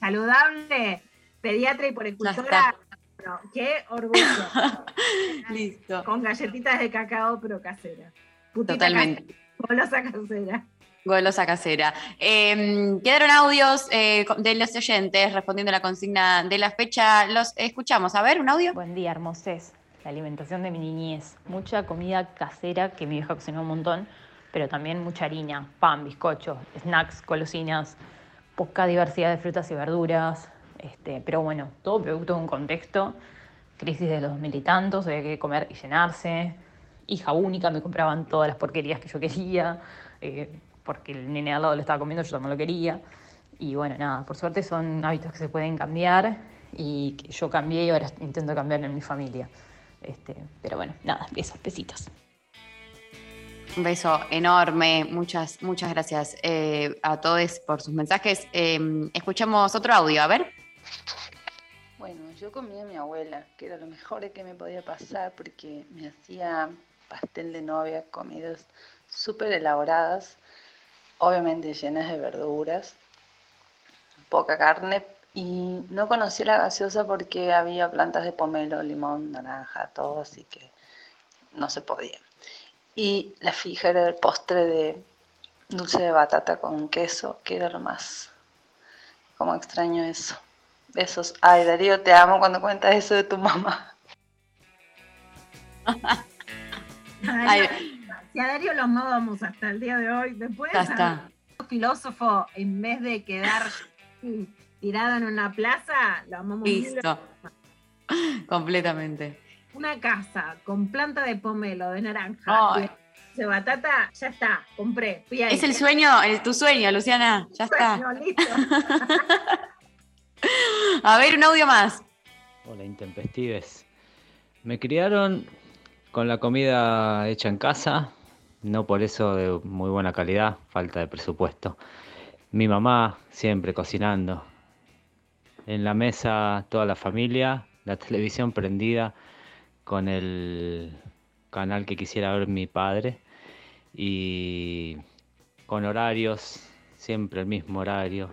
saludable, pediatra y poricultora, no, qué orgullo. Listo. Con galletitas de cacao, pero casera. Putita Totalmente. casera, golosa casera. Golosa casera. Eh, quedaron audios eh, de los oyentes respondiendo a la consigna de la fecha. Los escuchamos. A ver, un audio. Buen día, hermosés. La alimentación de mi niñez. Mucha comida casera que mi vieja cocinó un montón, pero también mucha harina, pan, bizcocho, snacks, golosinas, poca diversidad de frutas y verduras. Este, pero bueno, todo producto de un contexto. Crisis de los dos mil y tantos, había que comer y llenarse. Hija única, me compraban todas las porquerías que yo quería, eh, porque el nene al lado lo estaba comiendo, yo también lo quería. Y bueno, nada, por suerte son hábitos que se pueden cambiar y que yo cambié y ahora intento cambiar en mi familia. Este, pero bueno, nada, besos, besitos. Un beso enorme. Muchas, muchas gracias eh, a todos por sus mensajes. Eh, escuchamos otro audio. A ver. Bueno, yo comí a mi abuela, que era lo mejor que me podía pasar porque me hacía pastel de novia, comidas súper elaboradas, obviamente llenas de verduras, poca carne y no conocí la gaseosa porque había plantas de pomelo, limón, naranja, todo, así que no se podía. Y la fija era el postre de dulce de batata con queso, que era lo más, como extraño eso. Besos. Ay, Darío, te amo cuando cuentas eso de tu mamá. Ay, si a Darío lo amábamos hasta el día de hoy, después Ya está. filósofo, en vez de quedar tirado en una plaza, lo amamos Listo. Completamente. Una casa con planta de pomelo, de naranja, de batata, ya está, compré. Fui ahí. Es el sueño, es tu sueño, Luciana. Ya está. Listo. A ver, un audio más. Hola, intempestives. Me criaron con la comida hecha en casa, no por eso de muy buena calidad, falta de presupuesto. Mi mamá siempre cocinando. En la mesa toda la familia, la televisión prendida con el canal que quisiera ver mi padre y con horarios, siempre el mismo horario.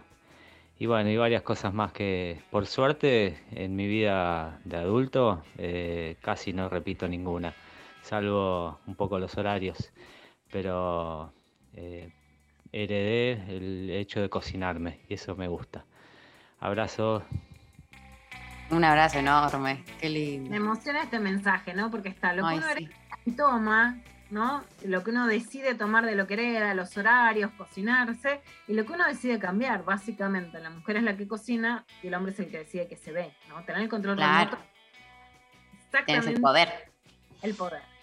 Y bueno, y varias cosas más que por suerte en mi vida de adulto eh, casi no repito ninguna, salvo un poco los horarios, pero eh, heredé el hecho de cocinarme y eso me gusta. Abrazo. Un abrazo enorme. Qué Me lindo. emociona este mensaje, ¿no? Porque está lo que uno sí. toma, ¿no? Lo que uno decide tomar de lo que hereda, los horarios, cocinarse, y lo que uno decide cambiar, básicamente. La mujer es la que cocina y el hombre es el que decide que se ve, ¿no? Tener el control Claro. remoto. Tienes Exactamente. el poder. El poder.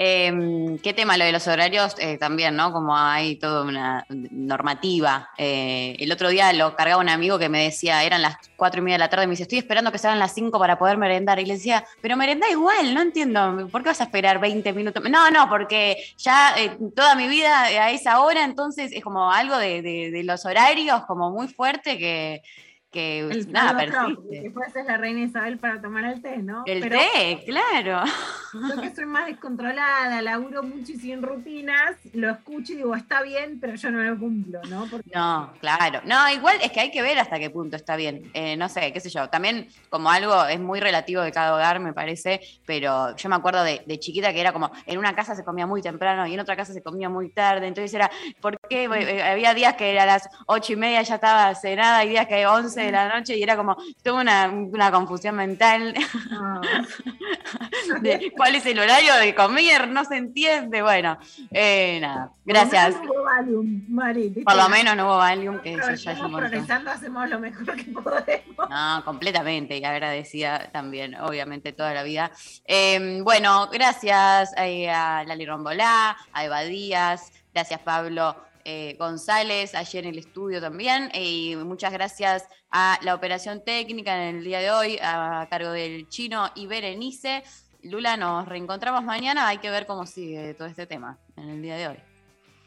Eh, ¿Qué tema lo de los horarios? Eh, también, ¿no? Como hay toda una normativa. Eh, el otro día lo cargaba un amigo que me decía, eran las cuatro y media de la tarde, me dice, estoy esperando que sean las cinco para poder merendar. Y le decía, pero merenda igual, no entiendo, ¿por qué vas a esperar 20 minutos? No, no, porque ya eh, toda mi vida a esa hora, entonces es como algo de los horarios como muy fuerte que, que el nada, persiste. Que fuese la reina Isabel para tomar el té, ¿no? El té, claro. Yo que soy más descontrolada, laburo mucho y sin rutinas, lo escucho y digo, está bien, pero yo no lo cumplo, ¿no? No, claro. No, igual es que hay que ver hasta qué punto está bien. Eh, no sé, qué sé yo. También como algo es muy relativo de cada hogar, me parece, pero yo me acuerdo de, chiquita que era como, en una casa se comía muy temprano y en otra casa se comía muy tarde, entonces era, ¿por qué? Había días que a las ocho y media ya estaba cenada, y días que once de la noche y era como, tuve una, una confusión mental ah. de cuál es el horario de comer, no se entiende. Bueno, eh, nada, gracias. Por lo menos no hubo Valium, Mari. Por lo menos no hubo Valium, que Pero eso ya es progresando, hacemos lo mejor que podemos. No, completamente, y agradecida también, obviamente, toda la vida. Em, bueno, gracias eh, a Lali Rombolá, a Eva Díaz, gracias Pablo eh, González, ayer en el estudio también, y muchas gracias a la operación técnica en el día de hoy, a cargo del chino y Berenice. Lula, nos reencontramos mañana, hay que ver cómo sigue todo este tema en el día de hoy.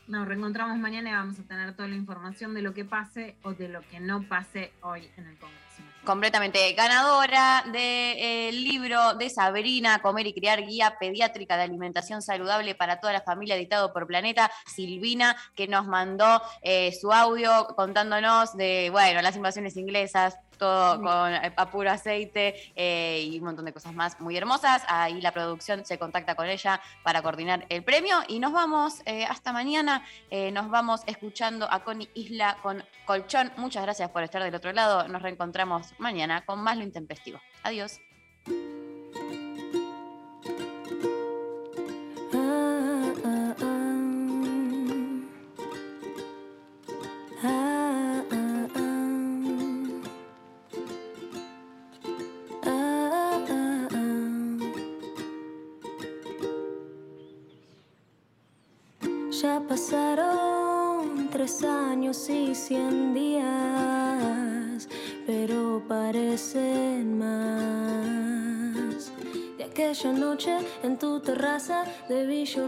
Nos reencontramos mañana y vamos a tener toda la información de lo que pase o de lo que no pase hoy en el Congreso. Completamente ganadora del libro de Sabrina, Comer y Criar, Guía Pediátrica de Alimentación Saludable para toda la familia, editado por Planeta, Silvina, que nos mandó eh, su audio contándonos de, bueno, las invasiones inglesas, todo con eh, a puro aceite eh, y un montón de cosas más muy hermosas. Ahí la producción se contacta con ella para coordinar el premio y nos vamos eh, hasta mañana. Eh, nos vamos escuchando a Connie Isla con Colchón. Muchas gracias por estar del otro lado. Nos reencontramos mañana con más lo intempestivo. Adiós. Cien días, pero parecen más. De aquella noche en tu terraza de Villa